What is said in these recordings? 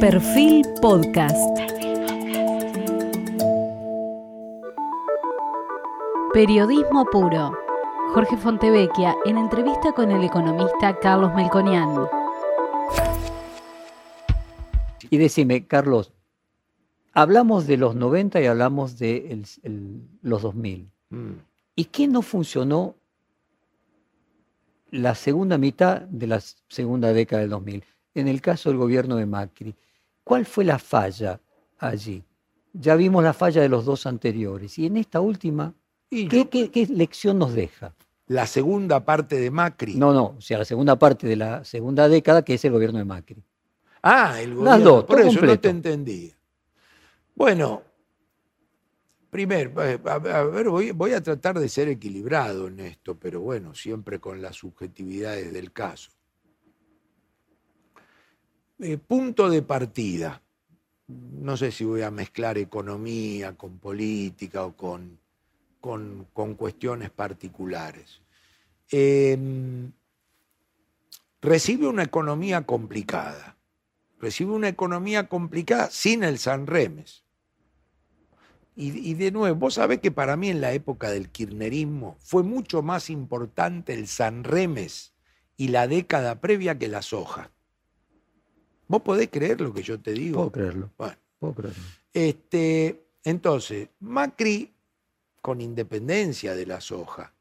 Perfil Podcast. Periodismo puro. Jorge Fontevecchia en entrevista con el economista Carlos Melconian. Y decime, Carlos, hablamos de los 90 y hablamos de el- el- los 2000. Mm. ¿Y qué no funcionó la segunda mitad de la segunda década del 2000? En el caso del gobierno de Macri, ¿cuál fue la falla allí? Ya vimos la falla de los dos anteriores. Y en esta última, ¿qué, yo- qué- qué lección nos deja? la segunda parte de Macri. No, no, o sea, la segunda parte de la segunda década, que es el gobierno de Macri. Ah, el Las gobierno. dos, por eso no te entendí. Bueno, primero, eh, a, a ver, voy, voy a tratar de ser equilibrado en esto, pero bueno, siempre con las subjetividades del caso. Eh, punto de partida. No sé si voy a mezclar economía con política o con, con, cuestiones particulares. Em, recibe una economía complicada. Recibe una economía complicada sin el San Remes. Y, y de nuevo, vos sabés que para mí en la época del kirchnerismo fue mucho más importante el San Remes y la década previa que la soja. ¿Vos podés creer lo que yo te digo? Puedo creerlo, Bueno, puedo creerlo. este, entonces, Macri, con independencia de la soja,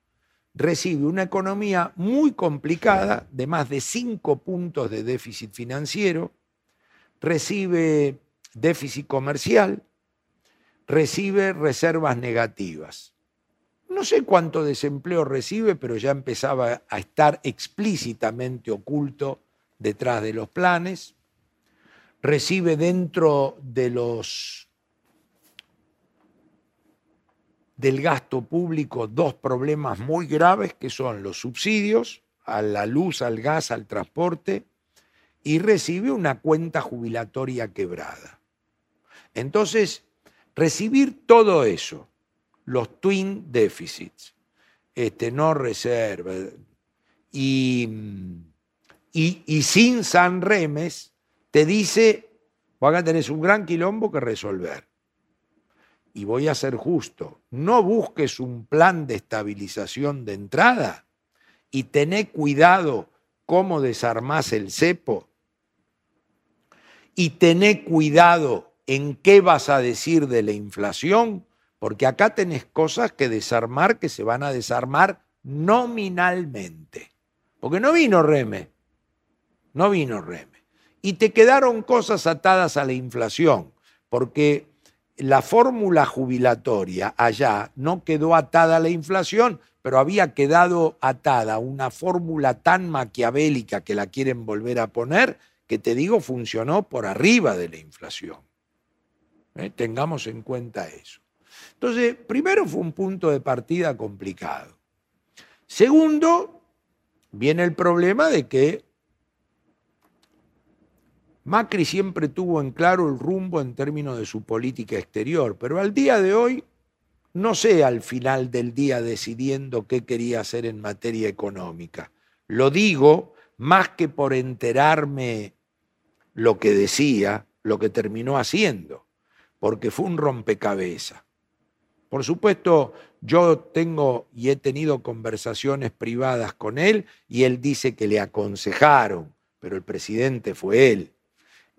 recibe una economía muy complicada de más de cinco puntos de déficit financiero, recibe déficit comercial, recibe reservas negativas. No sé cuánto desempleo recibe, pero ya empezaba a estar explícitamente oculto detrás de los planes. Recibe dentro de los del gasto público dos problemas muy graves que son los subsidios a la luz, al gas, al transporte y recibe una cuenta jubilatoria quebrada. Entonces, recibir todo eso, los twin deficits, este, no reserva, y, y, y sin San Remes, te dice, acá tenés un gran quilombo que resolver. Y voy a ser justo, no busques un plan de estabilización de entrada y tené cuidado cómo desarmás el cepo y tené cuidado en qué vas a decir de la inflación, porque acá tenés cosas que desarmar que se van a desarmar nominalmente. Porque no vino Reme, no vino Reme. Y te quedaron cosas atadas a la inflación, porque la fórmula jubilatoria allá no quedó atada a la inflación, pero había quedado atada una fórmula tan maquiavélica que la quieren volver a poner, que te digo funcionó por arriba de la inflación. ¿Eh? Tengamos en cuenta eso. Entonces, primero fue un punto de partida complicado. Segundo, viene el problema de que Macri siempre tuvo en claro el rumbo en términos de su política exterior, pero al día de hoy no sé al final del día decidiendo qué quería hacer en materia económica. Lo digo más que por enterarme lo que decía, lo que terminó haciendo, porque fue un rompecabezas. Por supuesto, yo tengo y he tenido conversaciones privadas con él y él dice que le aconsejaron, pero el presidente fue él.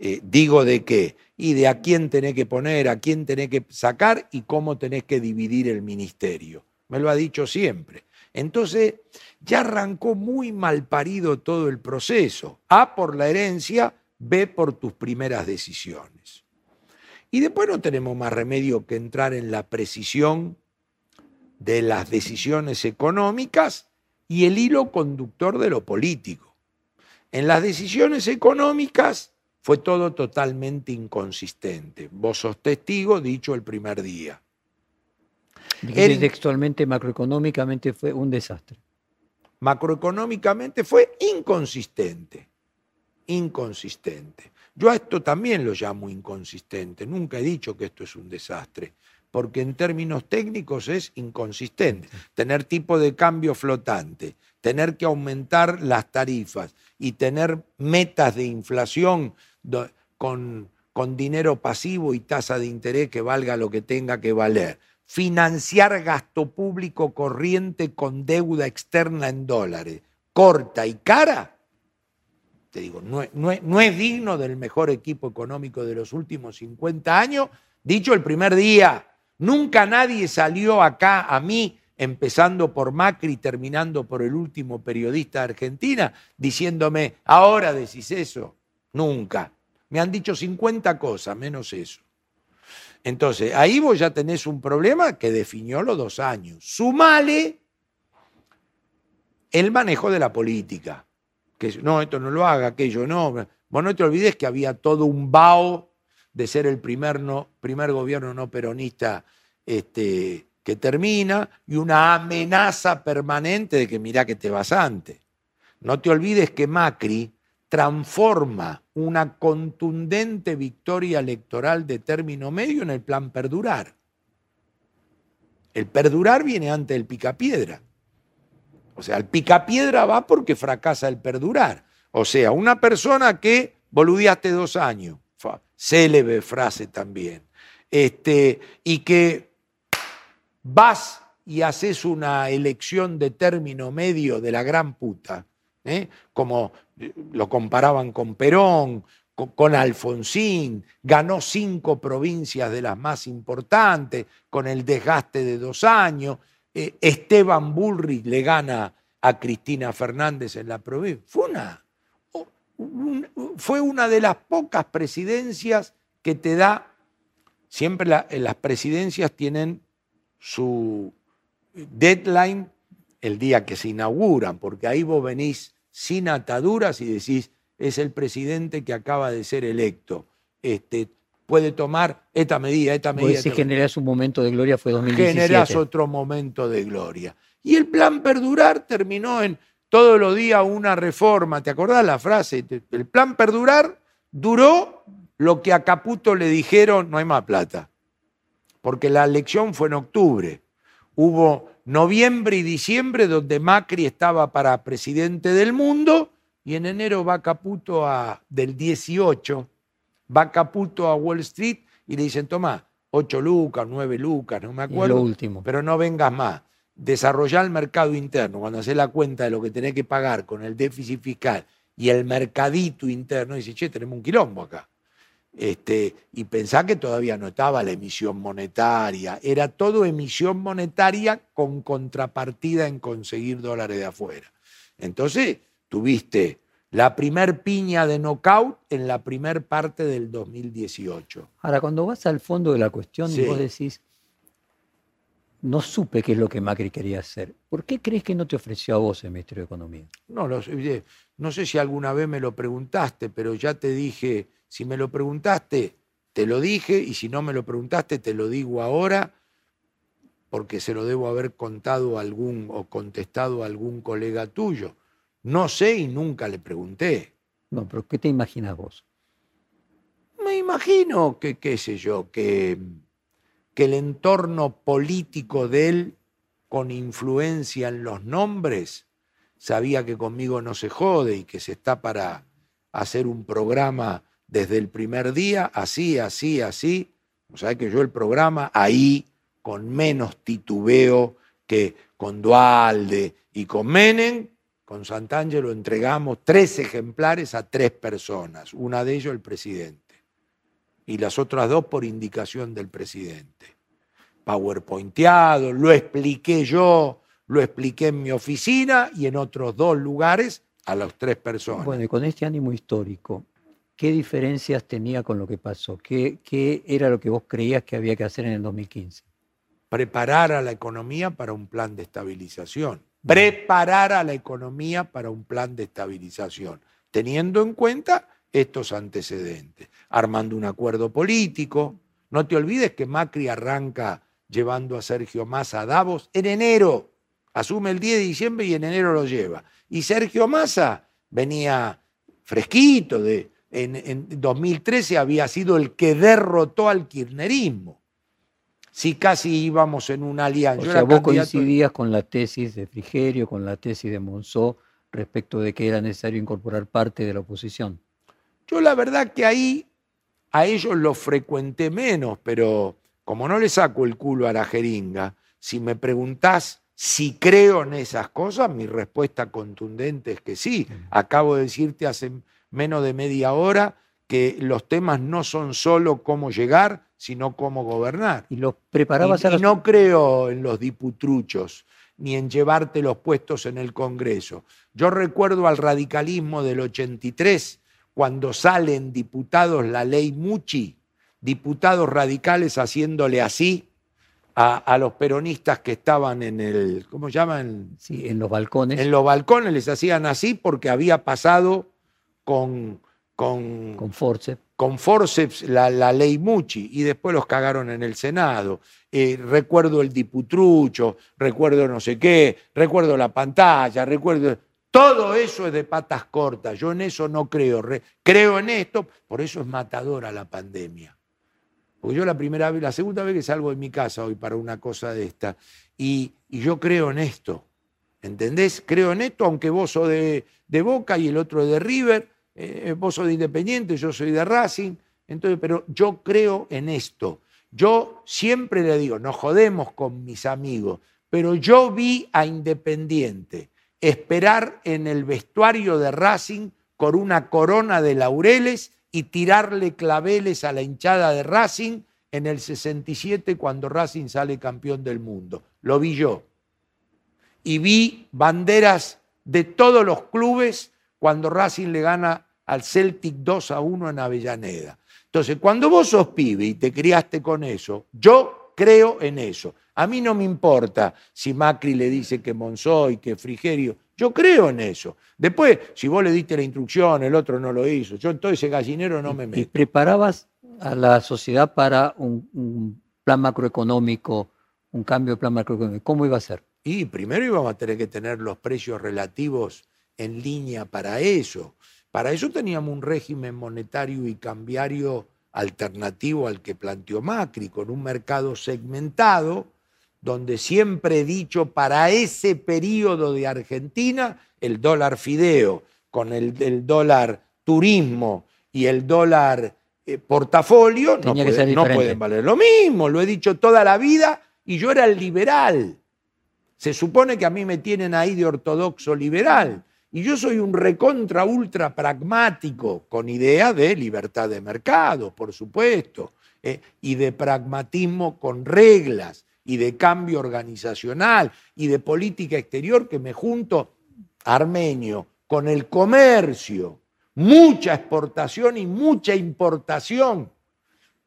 Eh, digo de qué, y de a quién tenés que poner, a quién tenés que sacar y cómo tenés que dividir el ministerio. Me lo ha dicho siempre. Entonces, ya arrancó muy mal parido todo el proceso. A por la herencia, B por tus primeras decisiones. Y después no tenemos más remedio que entrar en la precisión de las decisiones económicas y el hilo conductor de lo político. En las decisiones económicas fue todo totalmente inconsistente. Vos sos testigo, dicho el primer día. El- textualmente, macroeconómicamente fue un desastre. Macroeconómicamente fue inconsistente, inconsistente. Yo a esto también lo llamo inconsistente. Nunca he dicho que esto es un desastre, porque en términos técnicos es inconsistente. Tener tipo de cambio flotante, tener que aumentar las tarifas y tener metas de inflación con, con dinero pasivo y tasa de interés que valga lo que tenga que valer. Financiar gasto público corriente con deuda externa en dólares, corta y cara, te digo, no, no es digno del mejor equipo económico de los últimos 50 años. Dicho el primer día, nunca nadie salió acá a mí empezando por Macri, terminando por el último periodista de Argentina, diciéndome, ahora decís eso. Nunca. Me han dicho 50 cosas, menos eso. Entonces, ahí vos ya tenés un problema que definió los dos años. Sumale el manejo de la política. Que no, esto no lo haga, aquello no. Vos no te olvides que había todo un vaho de ser el primer, no, primer gobierno no peronista este, que termina y una amenaza permanente de que mirá que te vas antes. No te olvides que Macri transforma una contundente victoria electoral de término medio en el plan perdurar. El perdurar viene antes del picapiedra. O sea, el picapiedra va porque fracasa el perdurar. O sea, una persona que boludeaste dos años, célebre frase también, este, y que vas y haces una elección de término medio de la gran puta, ¿eh? como lo comparaban con Perón, con, Alfonsín, ganó cinco provincias de las más importantes, con el desgaste de dos años, eh, Esteban Bullrich le gana a Cristina Fernández en la provincia. Fue una, fue una de las pocas presidencias que te da, siempre las presidencias tienen su deadline el día que se inauguran, porque ahí vos venís sin ataduras y decís, es el presidente que acaba de ser electo. Este, puede tomar esta medida, esta medida. Si generás un momento de gloria fue 2017. Generás otro momento de gloria. Y el plan perdurar terminó en todos los días una reforma. ¿Te acordás la frase? El plan perdurar duró lo que a Caputo le dijeron, no hay más plata porque la elección fue en octubre. Hubo noviembre y diciembre donde Macri estaba para presidente del mundo y en enero va Caputo a, del 18, va Caputo a Wall Street y le dicen, toma, 8 lucas, 9 lucas, no me acuerdo. lo último. Pero no vengas más. Desarrollar el mercado interno, cuando haces la cuenta de lo que tenés que pagar con el déficit fiscal y el mercadito interno, dice, che, tenemos un quilombo acá. Este, y pensá que todavía no estaba la emisión monetaria, era todo emisión monetaria con contrapartida en conseguir dólares de afuera. Entonces, tuviste la primer piña de knockout en la primer parte del 2018. Ahora, cuando vas al fondo de la cuestión vos decís, no supe qué es lo que Macri quería hacer. ¿Por qué crees que no te ofreció a vos el Ministerio de Economía? No, no sé si alguna vez me lo preguntaste, pero ya te dije si me lo preguntaste, te lo dije, y si no me lo preguntaste, te lo digo ahora, porque se lo debo haber contado a algún o contestado a algún colega tuyo. No sé y nunca le pregunté. No, pero ¿qué te imaginas vos? Me imagino que, qué sé yo, que, que el entorno político de él, con influencia en los nombres, sabía que conmigo no se jode y que se está para hacer un programa desde el primer día, así, así, así. O sea que yo el programa ahí, con menos titubeo que con Dualde y con Menem, con Santangelo entregamos tres ejemplares a tres personas, una de ellos el presidente, y las otras dos por indicación del presidente. PowerPointeado, lo expliqué yo, lo expliqué en mi oficina y en otros dos lugares a las tres personas. Bueno, y con este ánimo histórico, ¿qué diferencias tenía con lo que pasó? ¿Qué, ¿Qué, era lo que vos creías que había que hacer en el 2015? Preparar a la economía para un plan de estabilización. Preparar a la economía para un plan de estabilización, teniendo en cuenta estos antecedentes, armando un acuerdo político. No te olvides que Macri arranca llevando a Sergio Massa a Davos en enero. Asume el 10 de diciembre y en enero lo lleva. Y Sergio Massa venía fresquito de, en, 2013 había sido el que derrotó al kirchnerismo. Si casi íbamos en una alianza. O sea, vos coincidías con la tesis de Frigerio, con la tesis de Monzó, respecto de que era necesario incorporar parte de la oposición. Yo la verdad que ahí a ellos los frecuenté menos, pero como no le saco el culo a la jeringa, si me preguntás si creo en esas cosas, mi respuesta contundente es que sí. Acabo de decirte hace menos de media hora que los temas no son solo cómo llegar, sino cómo gobernar. Y los preparabas a y no creo en los diputruchos ni en llevarte los puestos en el Congreso. Yo recuerdo al radicalismo del 83, cuando salen diputados la ley Muchi, diputados radicales haciéndole así a, los peronistas que estaban en el, ¿cómo llaman? Sí, en los balcones. En los balcones les hacían así porque había pasado con... Con, con forceps. Con forceps la, la, ley Muchi y después los cagaron en el Senado. Eh, recuerdo el diputrucho, recuerdo no sé qué, recuerdo la pantalla, recuerdo... Todo eso es de patas cortas, yo en eso no creo, creo en esto, por eso es matadora la pandemia. Porque yo la primera vez, la segunda vez que salgo de mi casa hoy para una cosa de esta, y, yo creo en esto. ¿Entendés? Creo en esto, aunque vos sos de, Boca y el otro de River, eh, vos sos de Independiente, yo soy de Racing, entonces, pero yo creo en esto. Yo siempre le digo, no jodemos con mis amigos, pero yo vi a Independiente esperar en el vestuario de Racing con una corona de laureles y tirarle claveles a la hinchada de Racing en el 67 cuando Racing sale campeón del mundo. Lo vi yo. Y vi banderas de todos los clubes cuando Racing le gana al Celtic 2 a 1 en Avellaneda. Entonces, cuando vos sos pibe y te criaste con eso, yo creo en eso. A mí no me importa si Macri le dice que Monzoy, que Frigerio, yo creo en eso. Después, si vos le diste la instrucción, el otro no lo hizo, yo en todo ese gallinero no me meto. ¿Y preparabas a la sociedad para un, plan macroeconómico, un cambio de plan macroeconómico? ¿Cómo iba a ser? Y primero íbamos a tener que tener los precios relativos en línea para eso. Para eso teníamos un régimen monetario y cambiario alternativo al que planteó Macri, con un mercado segmentado donde siempre he dicho para ese periodo de Argentina, el dólar fideo con el, dólar turismo y el dólar eh, portafolio no, no pueden valer lo mismo, lo he dicho toda la vida y yo era el liberal. Se supone que a mí me tienen ahí de ortodoxo liberal. Y yo soy un recontra ultra pragmático, con idea de libertad de mercado, por supuesto, eh, y de pragmatismo con reglas y de cambio organizacional y de política exterior que me junto, Armenio, con el comercio, mucha exportación y mucha importación.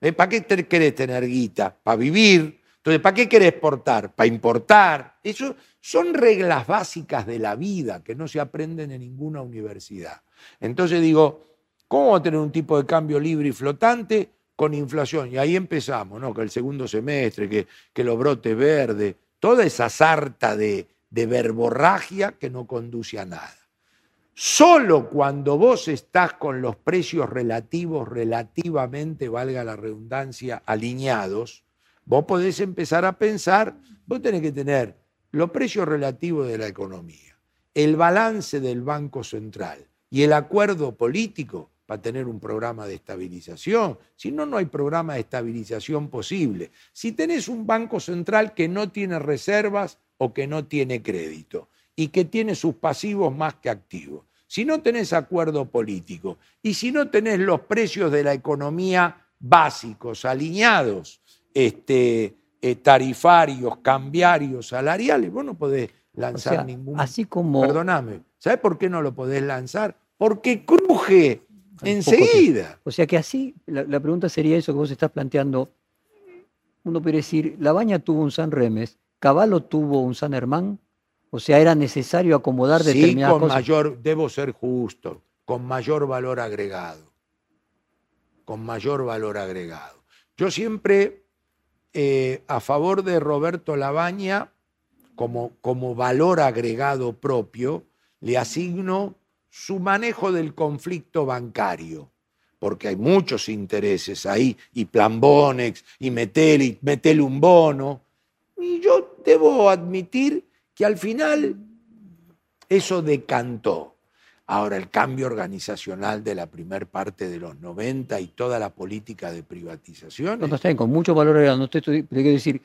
¿Eh? ¿Para qué querés tener guita? Para vivir. Entonces, ¿para qué querés exportar? Para importar. Eso son reglas básicas de la vida que no se aprenden en ninguna universidad. Entonces digo, ¿cómo va a tener un tipo de cambio libre y flotante? con inflación. Y ahí empezamos, ¿no? Que el segundo semestre, que, los brotes verdes, toda esa sarta de, de verborragia que no conduce a nada. Solo cuando vos estás con los precios relativos, relativamente, valga la redundancia, alineados, vos podés empezar a pensar, vos tenés que tener los precios relativos de la economía, el balance del Banco Central y el acuerdo político para tener un programa de estabilización. Si no, no hay programa de estabilización posible. Si tenés un banco central que no tiene reservas o que no tiene crédito y que tiene sus pasivos más que activos. Si no tenés acuerdo político y si no tenés los precios de la economía básicos, alineados, este, eh, tarifarios, cambiarios, salariales, vos no podés lanzar ningún... Así como... Perdóname, ¿sabés por qué no lo podés lanzar? Porque cruje Enseguida. O sea que así, la, pregunta sería eso que vos estás planteando. Uno puede decir, La Baña tuvo un San Remes, Caballo tuvo un San Hermán, o sea, era necesario acomodar sí, determinadas con mayor, debo ser justo, con mayor valor agregado. Con mayor valor agregado. Yo siempre, eh, a favor de Roberto Labaña, como, como valor agregado propio, le asigno su manejo del conflicto bancario, porque hay muchos intereses ahí, y Plambonex, y metele, metele un bono, y yo debo admitir que al final eso decantó. Ahora, el cambio organizacional de la primer parte de los 90 y toda la política de privatización. No, no está bien, con mucho valor. No te estoy, quiero decir,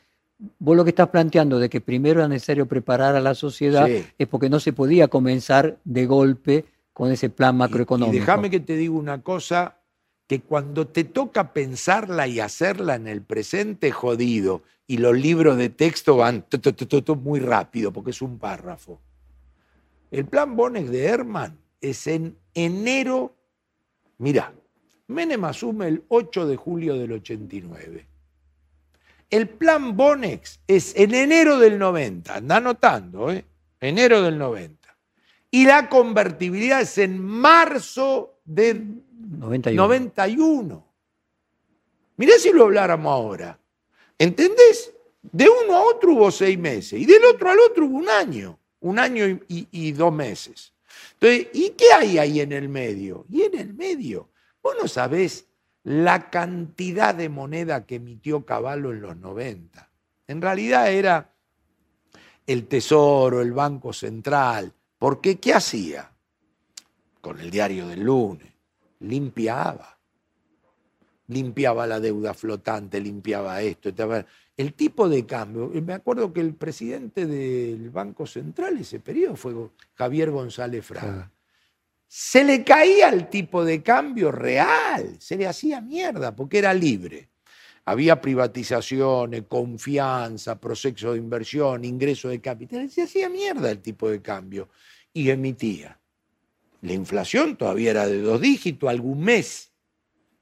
vos lo que estás planteando de que primero era necesario preparar a la sociedad Sí. es porque no se podía comenzar de golpe con ese plan macroeconómico. Y déjame que te diga una cosa, que cuando te toca pensarla y hacerla en el presente, jodido, y los libros de texto van muy rápido, porque es un párrafo. El plan Bonex de Herman es en enero, mira, Menem asume el 8 de julio del 89. El plan Bonex es en enero del 90, anda anotando, ¿eh? Enero del 90. Y la convertibilidad es en marzo del 91. 91. Mirá si lo habláramos ahora. ¿Entendés? De uno a otro hubo seis meses y del otro al otro hubo un año. Un año y, y- y dos meses. Entonces, ¿y qué hay ahí en el medio? Y en el medio, vos no sabés la cantidad de moneda que emitió Caballo en los 90. En realidad era el Tesoro, el Banco Central. Porque ¿qué hacía? Con el diario del lunes. Limpiaba. Limpiaba la deuda flotante, limpiaba esto. El tipo de cambio. Me acuerdo que el presidente del Banco Central ese periodo fue Javier González Fraga. Fraga. Se le caía el tipo de cambio real, se le hacía mierda porque era libre. Había privatizaciones, confianza, proceso de inversión, ingreso de capital. Se hacía mierda el tipo de cambio y emitía. La inflación todavía era de dos dígitos, algún mes.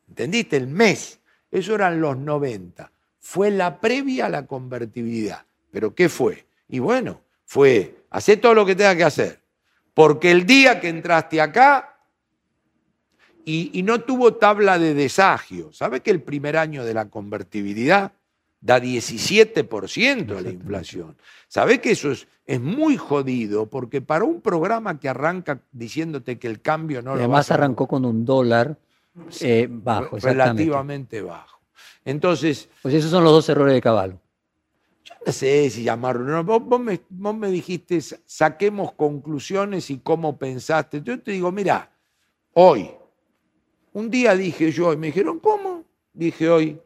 ¿Entendiste? El mes. Eso eran los 90. Fue la previa a la convertibilidad. ¿Pero qué fue? Y bueno, fue hacer todo lo que tenga que hacer. Porque el día que entraste acá y, y no tuvo tabla de desagio, ¿sabe que el primer año de la convertibilidad da 17% a la inflación? ¿Sabe que eso es, es muy jodido? Porque para un programa que arranca diciéndote que el cambio no Y lo además vas a- arrancó con un dólar eh, bajo, relativamente bajo. Entonces, Pues esos son los dos errores de Caballo. yo no sé si llamarlo. no, vos, vos me, vos me dijiste, sa- saquemos conclusiones y cómo pensaste. Yo te digo, mira, hoy, un día dije yo, y me dijeron, ¿cómo? Dije hoy,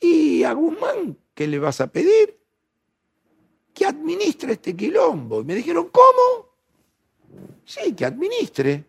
¿y a Guzmán qué le vas a pedir? Que administre este quilombo. Y me dijeron, ¿cómo? Sí, que administre.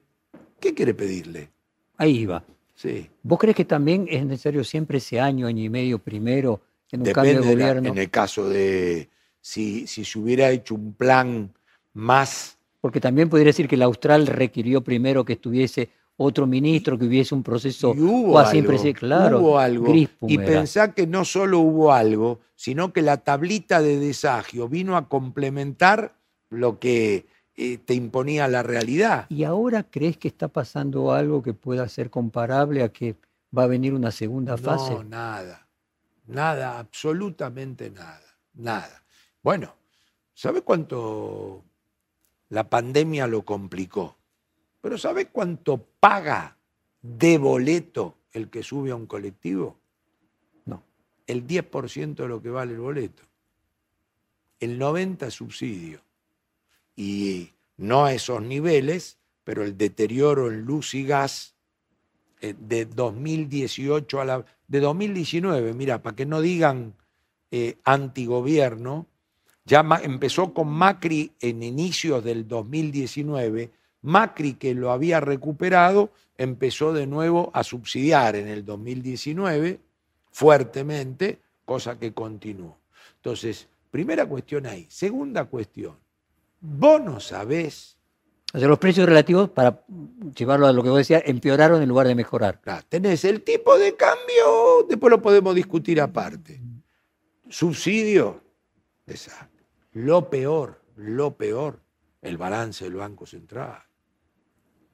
¿Qué quiere pedirle? Ahí iba. Sí. ¿Vos crees que también es necesario siempre ese año, año y medio primero en un cambio de la- gobierno? en el caso de si, si se hubiera hecho un plan más Porque también podría decir que el Austral requirió primero que estuviese otro ministro, que hubiese un proceso y hubo algo, impresi- claro, hubo algo. Y era. pensá que no solo hubo algo, sino que la tablita de desagio vino a complementar lo que eh, te imponía la realidad. ¿Y ahora crees que está pasando algo que pueda ser comparable a que va a venir una segunda fase? No, nada. Nada, absolutamente nada. Nada. Bueno, ¿sabe cuánto la pandemia lo complicó? Pero ¿sabe cuánto paga de boleto el que sube a un colectivo? No. El 10% de lo que vale el boleto. El 90% es subsidio. Y no a esos niveles, pero el deterioro en luz y gas eh, de 2018 a la de 2019, mira, para que no digan eh, antigobierno, ya empezó con Macri en inicios del 2019, Macri que lo había recuperado, empezó de nuevo a subsidiar en el 2019 fuertemente, cosa que continuó. Entonces, primera cuestión ahí. Segunda cuestión, vos no sabés O sea, los precios relativos, para llevarlo a lo que vos decías, empeoraron en lugar de mejorar. Claro, tenés el tipo de cambio, después lo podemos discutir aparte. Subsidio, desastre. Lo peor, lo peor, el balance del Banco Central.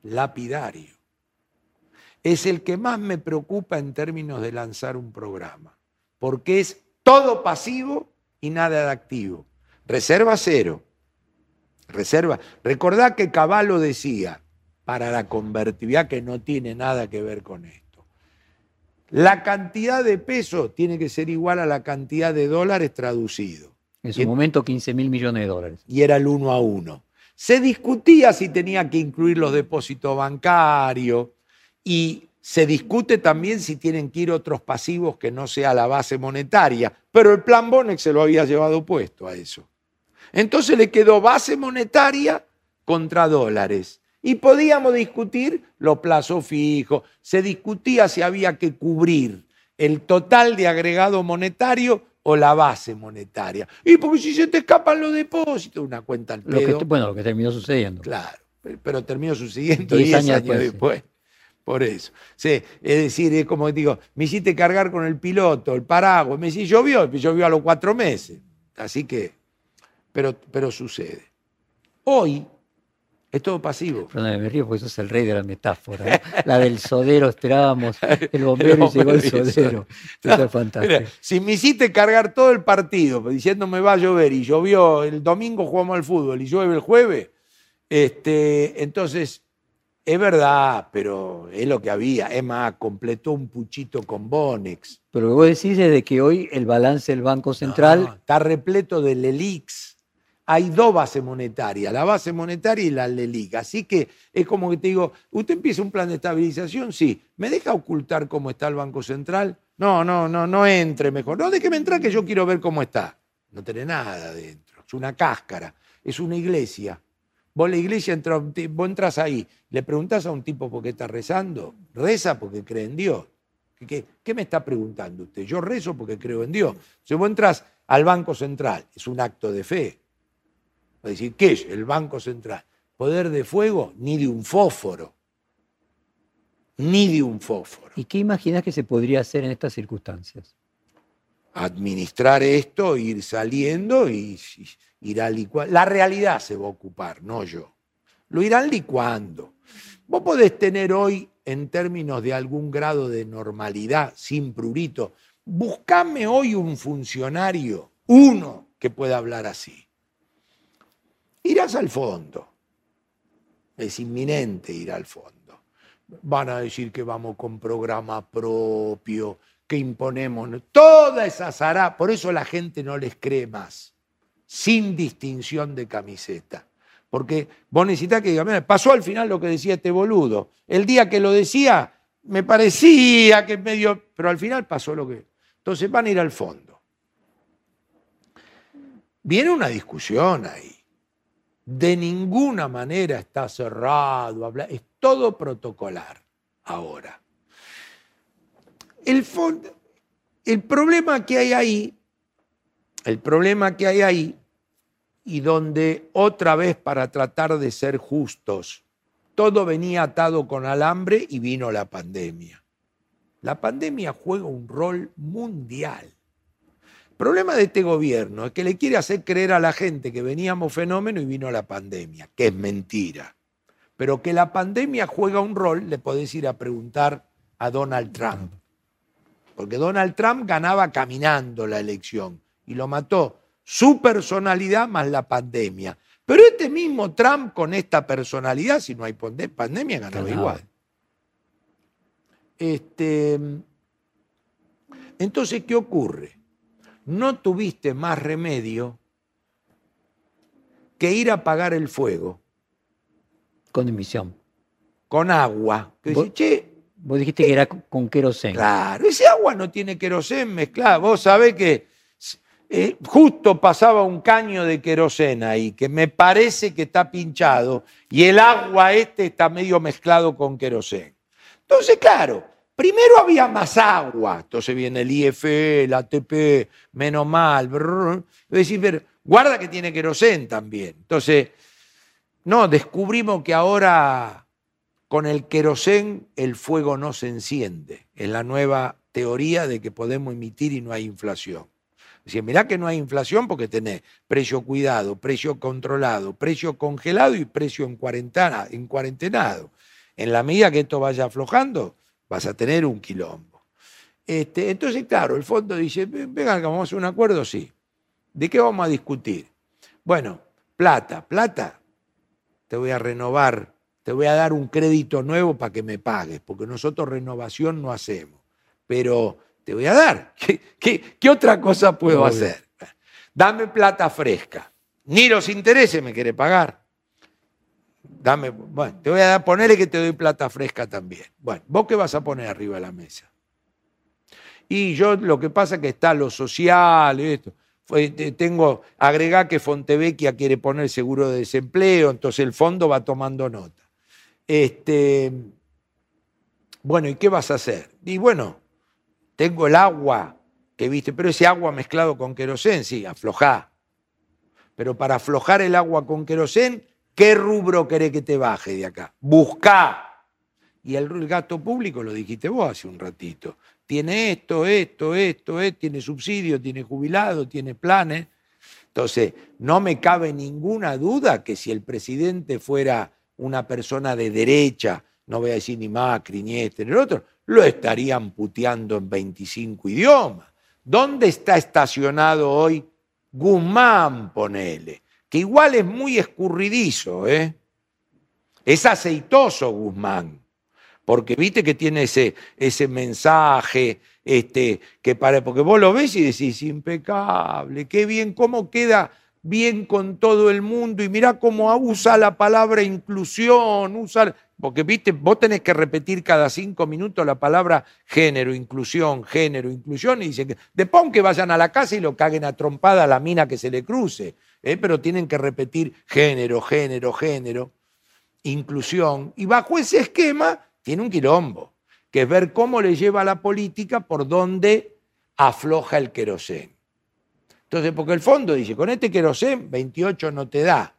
Lapidario. Es el que más me preocupa en términos de lanzar un programa, porque es todo pasivo y nada de activo. Reserva cero. Reserva. Recordá que Caballo decía, para la convertibilidad que no tiene nada que ver con esto. La cantidad de peso tiene que ser igual a la cantidad de dólares traducido. En su Y- momento, 15 mil millones de dólares. Y era el uno a uno. Se discutía si tenía que incluir los depósitos bancarios y se discute también si tienen que ir otros pasivos que no sea la base monetaria, pero el plan Bonex se lo había llevado puesto a eso. Entonces le quedó base monetaria contra dólares. Y podíamos discutir los plazos fijos, se discutía si había que cubrir el total de agregado monetario o la base monetaria. Y porque si se te escapan los depósitos, una cuenta al pedo. bueno, lo que terminó sucediendo. Claro, pero terminó sucediendo 10 años, después. Por eso. Sí, es decir, es como digo, me hiciste cargar con el piloto, el paraguas, me dice, llovió, llovió a los cuatro meses. Así que, pero, pero sucede. Hoy es todo pasivo. Perdón, me río porque sos el rey de la metáfora. ¿eh? La del sodero, esperábamos el bombero y llegó el sodero. Eso es fantástico. si me hiciste cargar todo el partido diciendo me va a llover y llovió el domingo jugamos al fútbol y llueve el jueves, este, entonces es verdad, pero es lo que había. Emma completó un puchito con Bonex. Pero lo que vos decís es de que hoy el balance del Banco Central. está repleto del ELIX. Hay dos bases monetarias, la base monetaria y la LELIC. Así que es como que te digo, ¿usted empieza un plan de estabilización? Sí. ¿Me deja ocultar cómo está el Banco Central? No, no, no, no entre mejor. No, déjeme entrar que yo quiero ver cómo está. No tiene nada dentro. Es una cáscara. Es una iglesia. Vos la iglesia, vos entras ahí, le preguntás a un tipo por qué está rezando, reza porque cree en Dios. ¿Qué, me está preguntando usted? Yo rezo porque creo en Dios. Si vos entras al Banco Central, es un acto de fe. Va a decir, ¿qué es el Banco Central? Poder de fuego, ni de un fósforo. Ni de un fósforo. ¿Y qué imaginas que se podría hacer en estas circunstancias? Administrar esto, ir saliendo y, irá licuando. La realidad se va a ocupar, no yo. Lo irán licuando. Vos podés tener hoy, en términos de algún grado de normalidad, sin prurito, buscame hoy un funcionario, uno que pueda hablar así. Irás al fondo. Es inminente ir al fondo. Van a decir que vamos con programa propio, que imponemos toda esa zará. Por eso la gente no les cree más sin distinción de camiseta. Porque vos necesitas que diga, pasó al final lo que decía este boludo. El día que lo decía, me parecía que medio, pero al final pasó lo que... Entonces van a ir al fondo. Viene una discusión ahí. De ninguna manera está cerrado, es todo protocolar ahora. El, el problema que hay ahí el problema que hay ahí, y donde otra vez para tratar de ser justos, todo venía atado con alambre y vino la pandemia. La pandemia juega un rol mundial. El problema de este gobierno es que le quiere hacer creer a la gente que veníamos fenómeno y vino la pandemia, que es mentira. Pero que la pandemia juega un rol, le podés ir a preguntar a Donald Trump. Porque Donald Trump ganaba caminando la elección y lo mató su personalidad más la pandemia. Pero este mismo Trump con esta personalidad, si no hay pandemia, ganaba igual. Este, entonces, ¿qué ocurre? No tuviste más remedio que ir a apagar el fuego. Con emisión. Con agua. Que ¿Vos, vos dijiste que era con querosén. Claro, ese agua no tiene querosén mezclado. Vos sabés que eh, justo pasaba un caño de querosena ahí, que me parece que está pinchado, y el agua este está medio mezclado con querosén. Entonces, claro, primero había más agua, entonces viene el IF, el ATP, menos mal, decir, pero guarda que tiene querosén también. Entonces, no, descubrimos que ahora con el querosén el fuego no se enciende. Es la nueva teoría de que podemos emitir y no hay inflación. Decía, mirá que no hay inflación porque tenés precio cuidado, precio controlado, precio congelado y precio en, cuarentena, en cuarentenado. En la medida que esto vaya aflojando, vas a tener un quilombo. Este, entonces, claro, el fondo dice, venga, vamos a hacer un acuerdo, sí. ¿De qué vamos a discutir? Bueno, plata, plata, te voy a renovar, te voy a dar un crédito nuevo para que me pagues, porque nosotros renovación no hacemos. Pero te voy a dar. ¿Qué, otra cosa puedo hacer? Dame plata fresca. Ni los intereses me quiere pagar. Dame, bueno, te voy a dar, ponerle que te doy plata fresca también. Bueno, ¿vos qué vas a poner arriba de la mesa? Y yo lo que pasa es que está lo social, esto. Tengo, agregar que Fontevecchia quiere poner seguro de desempleo, entonces el fondo va tomando nota. Este, bueno, ¿y qué vas a hacer? Y bueno, tengo el agua que viste, pero ese agua mezclado con querosén, sí, aflojá. Pero para aflojar el agua con querosén, ¿qué rubro querés que te baje de acá? Buscá. Y el, gasto público, lo dijiste vos hace un ratito, tiene esto, esto, esto, esto, tiene subsidio, tiene jubilado, tiene planes. Entonces, no me cabe ninguna duda que si el presidente fuera una persona de derecha, no voy a decir ni Macri, ni este, ni el otro, lo estarían puteando en 25 idiomas. ¿Dónde está estacionado hoy Guzmán, ponele? Que igual es muy escurridizo, ¿eh? Es aceitoso Guzmán, porque viste que tiene ese, ese mensaje, este, que para, porque vos lo ves y decís, impecable, qué bien, cómo queda bien con todo el mundo y mirá cómo usa la palabra inclusión, usa, porque viste, vos tenés que repetir cada cinco minutos la palabra género, inclusión, género, inclusión, y dicen que después que vayan a la casa y lo caguen a trompada a la mina que se le cruce, ¿eh? pero tienen que repetir género, género, género, inclusión, y bajo ese esquema tiene un quilombo, que es ver cómo le lleva la política por donde afloja el querosén. Entonces, porque el fondo dice, con este querosén 28 no te da.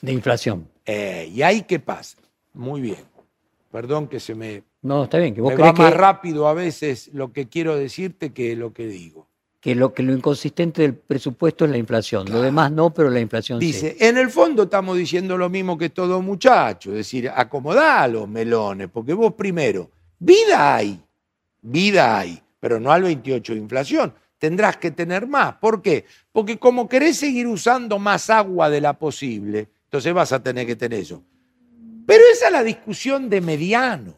De inflación. Eh, ¿Y ahí qué pasa? Muy bien. Perdón que se me... No, está bien. Que vos me va más rápido a veces lo que quiero decirte que lo que digo. Que lo, que lo inconsistente del presupuesto es la inflación. Lo demás no, pero la inflación Dice, en el fondo estamos diciendo lo mismo que todo muchacho. Es decir, acomodá los melones, porque vos primero, vida hay, vida hay, pero no al 28 de inflación tendrás que tener más. ¿Por qué? Porque como querés seguir usando más agua de la posible, entonces vas a tener que tener eso. Pero esa es la discusión de mediano.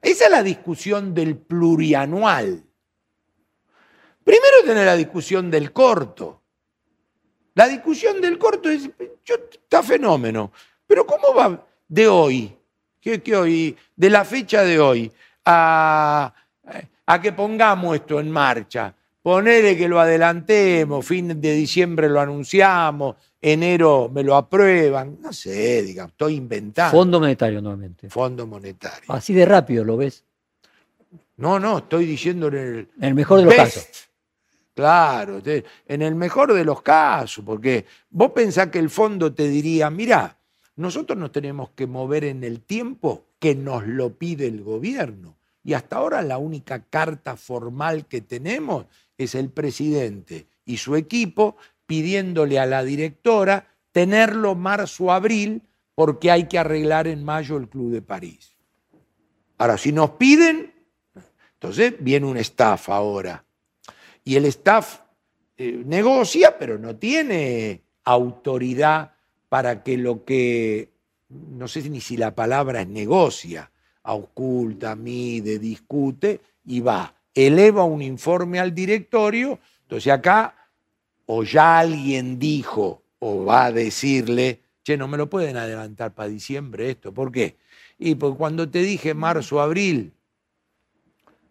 Esa es la discusión del plurianual. Primero tener la discusión del corto. La discusión del corto es, yo, está fenómeno. Pero ¿cómo va de hoy, ¿Qué, hoy, de la fecha de hoy, a, a que pongamos esto en marcha. Ponele que lo adelantemos, fin de diciembre lo anunciamos, enero me lo aprueban, no sé, diga, estoy inventando. Fondo monetario nuevamente. Fondo monetario. Así de rápido lo ves. No, no, estoy diciendo en el, en el mejor de los casos. Claro, en el mejor de los casos, porque vos pensás que el fondo te diría, mira, nosotros nos tenemos que mover en el tiempo que nos lo pide el gobierno. Y hasta ahora la única carta formal que tenemos es el presidente y su equipo pidiéndole a la directora tenerlo marzo-abril porque hay que arreglar en mayo el Club de París. Ahora, si nos piden, entonces viene un staff ahora. Y el staff eh, negocia, pero no tiene autoridad para que lo que, no sé ni si la palabra es negocia, oculta, mide, discute y va, eleva un informe al directorio, entonces acá o ya alguien dijo o va a decirle, che, no me lo pueden adelantar para diciembre esto, ¿por qué? Y porque cuando te dije marzo, abril,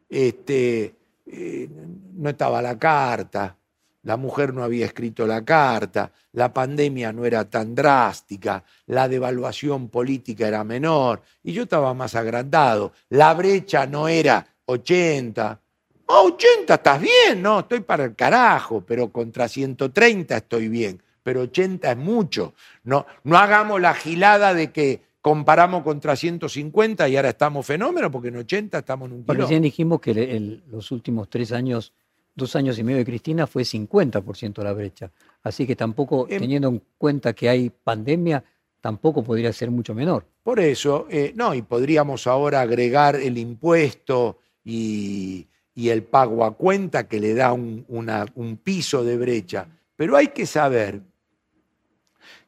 este, eh, no estaba la carta, la mujer no había escrito la carta, la pandemia no era tan drástica, la devaluación política era menor y yo estaba más agrandado. La brecha no era 80. 80 estás bien, no, estoy para el carajo, pero contra 130 estoy bien, pero 80 es mucho. No, no hagamos la gilada de que comparamos contra 150 y ahora estamos fenómenos, porque en 80 estamos en un kilo. Recién dijimos que los últimos tres años dos años y medio de Cristina fue 50% la brecha. Así que tampoco, em, teniendo en cuenta que hay pandemia, tampoco podría ser mucho menor. Por eso, eh, no, y podríamos ahora agregar el impuesto y, el pago a cuenta que le da un, un piso de brecha. Pero hay que saber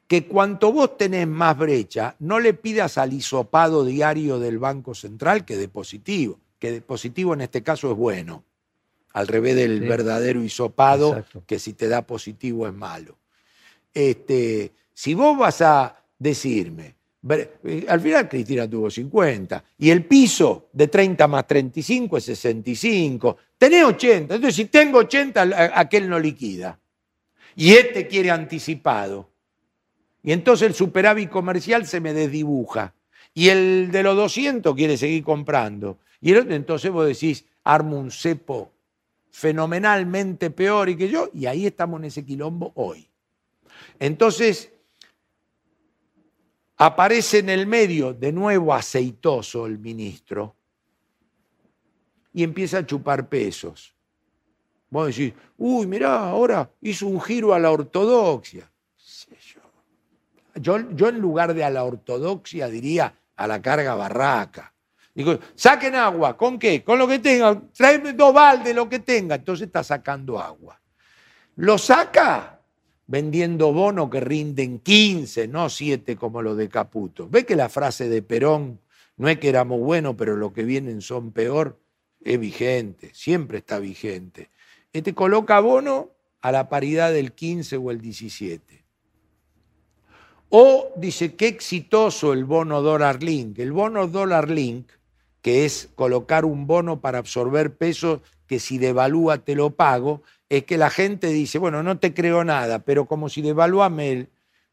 que cuanto vos tenés más brecha, no le pidas al hisopado diario del Banco Central que de positivo, que de positivo en este caso es bueno al revés del verdadero hisopado, que si te da positivo es malo. Este, si vos vas a, decirme, eh, al final Cristina tuvo 50 y el piso de 30 más 35 es 65. Tenés 80, entonces si tengo 80, aquel no liquida. Y este quiere anticipado. Y entonces el superávit comercial se me desdibuja. Y el de los 200 quiere seguir comprando. Y entonces vos decís, armo un cepo fenomenalmente peor y que yo, y ahí estamos en ese quilombo hoy. Entonces, aparece en el medio, de nuevo aceitoso el ministro, y empieza a chupar pesos. Vos decís, uy, mirá, ahora hizo un giro a la ortodoxia. Yo, yo en lugar de a la ortodoxia diría a la carga barraca. Digo, saquen agua, ¿con qué? Con lo que tenga, tráeme dos baldes, lo que tenga. Entonces está sacando agua. Lo saca vendiendo bonos que rinden 15, no 7 como los de Caputo. ¿Ve que la frase de Perón no es que éramos buenos, pero los que vienen son peor? Es vigente, siempre está vigente. Este coloca bono a la paridad del 15 o el 17. O dice, qué exitoso el bono dólar link. El bono dólar link, que es colocar un bono para absorber peso que si devalúa te lo pago, es que la gente dice, bueno, no te creo nada, pero como si devalúa me,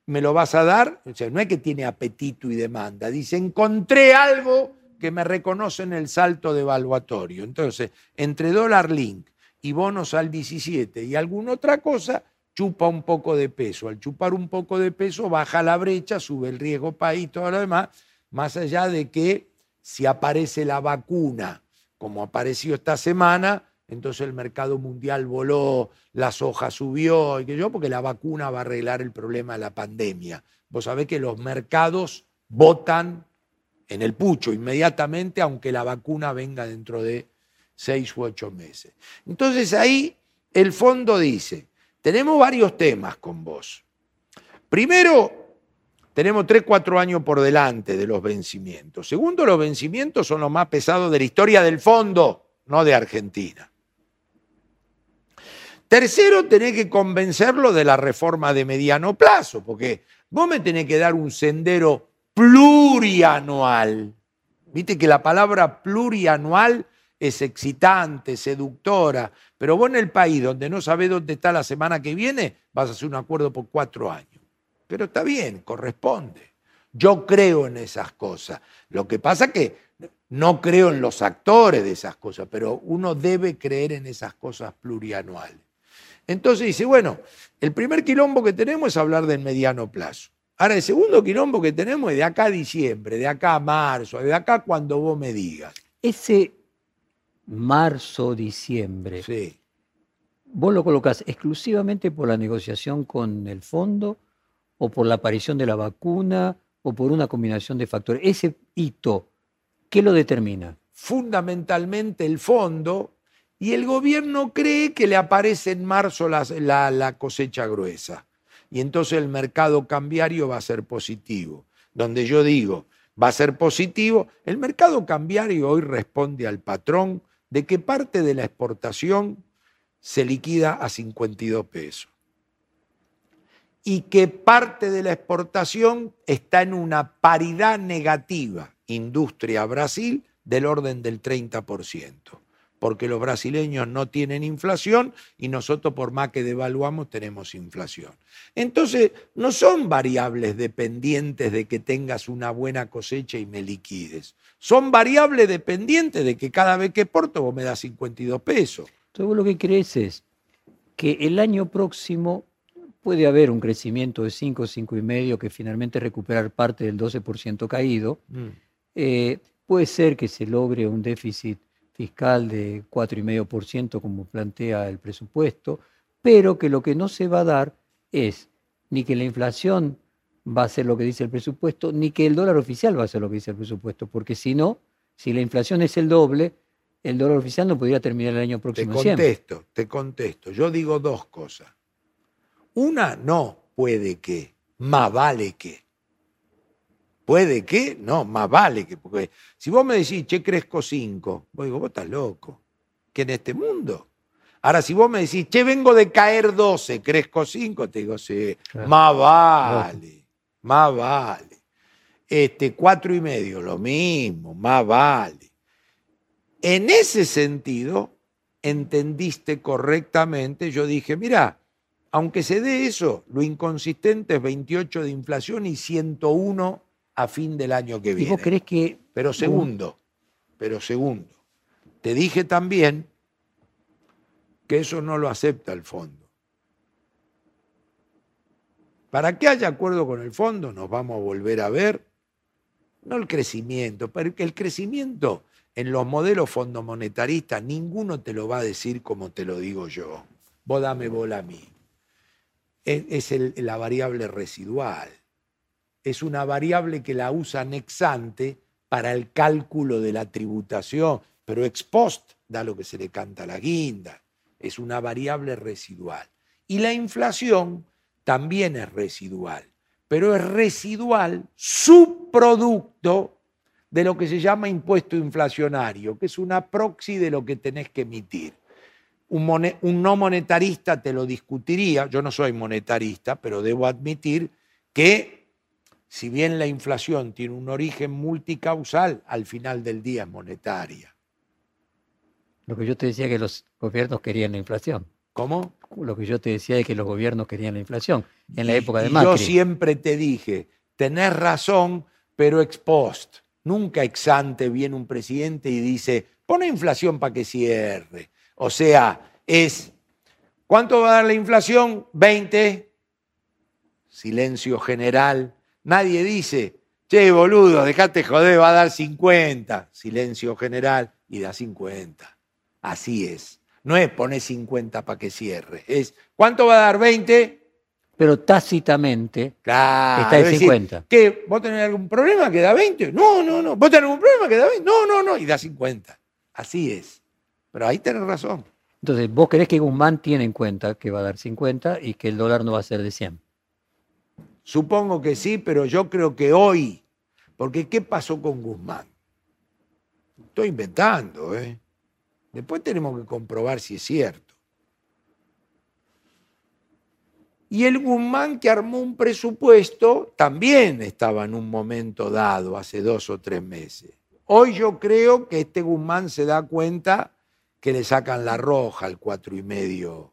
me lo vas a dar, o sea, no es que tiene apetito y demanda, dice, encontré algo que me reconoce en el salto devaluatorio. Entonces, entre dólar link y bonos al 17 y alguna otra cosa, chupa un poco de peso. Al chupar un poco de peso baja la brecha, sube el riesgo país todo lo demás, más allá de que si aparece la vacuna, como apareció esta semana, entonces el mercado mundial voló, la soja subió, y que yo, porque la vacuna va a arreglar el problema de la pandemia. Vos sabés que los mercados votan en el pucho inmediatamente, aunque la vacuna venga dentro de seis u ocho meses. Entonces ahí el fondo dice, tenemos varios temas con vos. Primero, tenemos tres, cuatro años por delante de los vencimientos. Segundo, los vencimientos son los más pesados de la historia del fondo, no de Argentina. Tercero, tenés que convencerlo de la reforma de mediano plazo, porque vos me tenés que dar un sendero plurianual. Viste que la palabra plurianual es excitante, seductora, pero vos en el país donde no sabés dónde está la semana que viene, vas a hacer un acuerdo por cuatro años. Pero está bien, corresponde. Yo creo en esas cosas. Lo que pasa es que no creo en los actores de esas cosas, pero uno debe creer en esas cosas plurianuales. Entonces dice, bueno, el primer quilombo que tenemos es hablar del mediano plazo. Ahora, el segundo quilombo que tenemos es de acá a diciembre, de acá a marzo, de acá cuando vos me digas. Ese marzo, diciembre. Sí. ¿Vos lo colocás exclusivamente por la negociación con el fondo o por la aparición de la vacuna o por una combinación de factores? Ese hito, ¿qué lo determina? Fundamentalmente el fondo y el gobierno cree que le aparece en marzo la, la cosecha gruesa. Y entonces el mercado cambiario va a ser positivo. Donde yo digo, va a ser positivo, el mercado cambiario hoy responde al patrón de que parte de la exportación se liquida a 52 pesos. Y que parte de la exportación está en una paridad negativa, industria Brasil, del orden del 30%, porque los brasileños no tienen inflación y nosotros por más que devaluamos tenemos inflación. Entonces, no son variables dependientes de que tengas una buena cosecha y me liquides. Son variables dependientes de que cada vez que porto vos me das 52 pesos. Entonces vos lo que crees es que el año próximo puede haber un crecimiento de 5, 5 y medio que finalmente recuperar parte del 12% caído. Mm. Eh, puede ser que se logre un déficit fiscal de 4,5% como plantea el presupuesto, pero que lo que no se va a dar es ni que la inflación va a ser lo que dice el presupuesto, ni que el dólar oficial va a ser lo que dice el presupuesto, porque si no, si la inflación es el doble, el dólar oficial no podría terminar el año próximo. Te contesto, te contesto. Yo digo dos cosas. Una, no, puede que, más vale que. Puede que, no, más vale que. Porque si vos me decís, che, crezco 5, vos digo, vos estás loco. Que en este mundo. Ahora, si vos me decís, che, vengo de caer 12, crezco 5, te digo, sí, más vale. más vale. Este, cuatro y medio, lo mismo, más vale. En ese sentido, entendiste correctamente, yo dije, mira, aunque se dé eso, lo inconsistente es 28 de inflación y 101 a fin del año que viene. ¿Y vos crees que... Pero segundo, pero segundo, te dije también que eso no lo acepta el fondo. Para que haya acuerdo con el fondo, nos vamos a volver a ver, no el crecimiento, porque el crecimiento en los modelos fondomonetaristas ninguno te lo va a decir como te lo digo yo. Vos dame bola a mí. Es, la variable residual. Es una variable que la usan ex ante para el cálculo de la tributación, pero ex post da lo que se le canta a la guinda. Es una variable residual. Y la inflación también es residual, pero es residual subproducto de lo que se llama impuesto inflacionario, que es una proxy de lo que tenés que emitir. Un, un, no monetarista te lo discutiría, yo no soy monetarista, pero debo admitir que si bien la inflación tiene un origen multicausal, al final del día es monetaria. Lo que yo te decía que los gobiernos querían la inflación. ¿Cómo? Lo que yo te decía es que los gobiernos querían la inflación en la época de Macri. Yo siempre te dije, tenés razón, pero ex post. Nunca ex ante viene un presidente y dice, pone inflación para que cierre. O sea, es, ¿cuánto va a dar la inflación? 20. Silencio general. Nadie dice, che, boludo, dejate joder, va a dar 50. Silencio general y da 50. Así es. No es poner 50 para que cierre. Es, ¿cuánto va a dar 20? Pero tácitamente claro, está en 50. ¿Qué? ¿Vos tenés algún problema que da 20? No, no, no. ¿Vos tenés algún problema que da 20? No, no, no. Y da 50. Así es. Pero ahí tenés razón. Entonces, ¿vos crees que Guzmán tiene en cuenta que va a dar 50 y que el dólar no va a ser de 100? Supongo que sí, pero yo creo que hoy, porque ¿qué pasó con Guzmán? Estoy inventando, ¿eh? Después tenemos que comprobar si es cierto. Y el Guzmán que armó un presupuesto también estaba en un momento dado, hace dos o tres meses. Hoy yo creo que este Guzmán se da cuenta que le sacan la roja al cuatro y medio.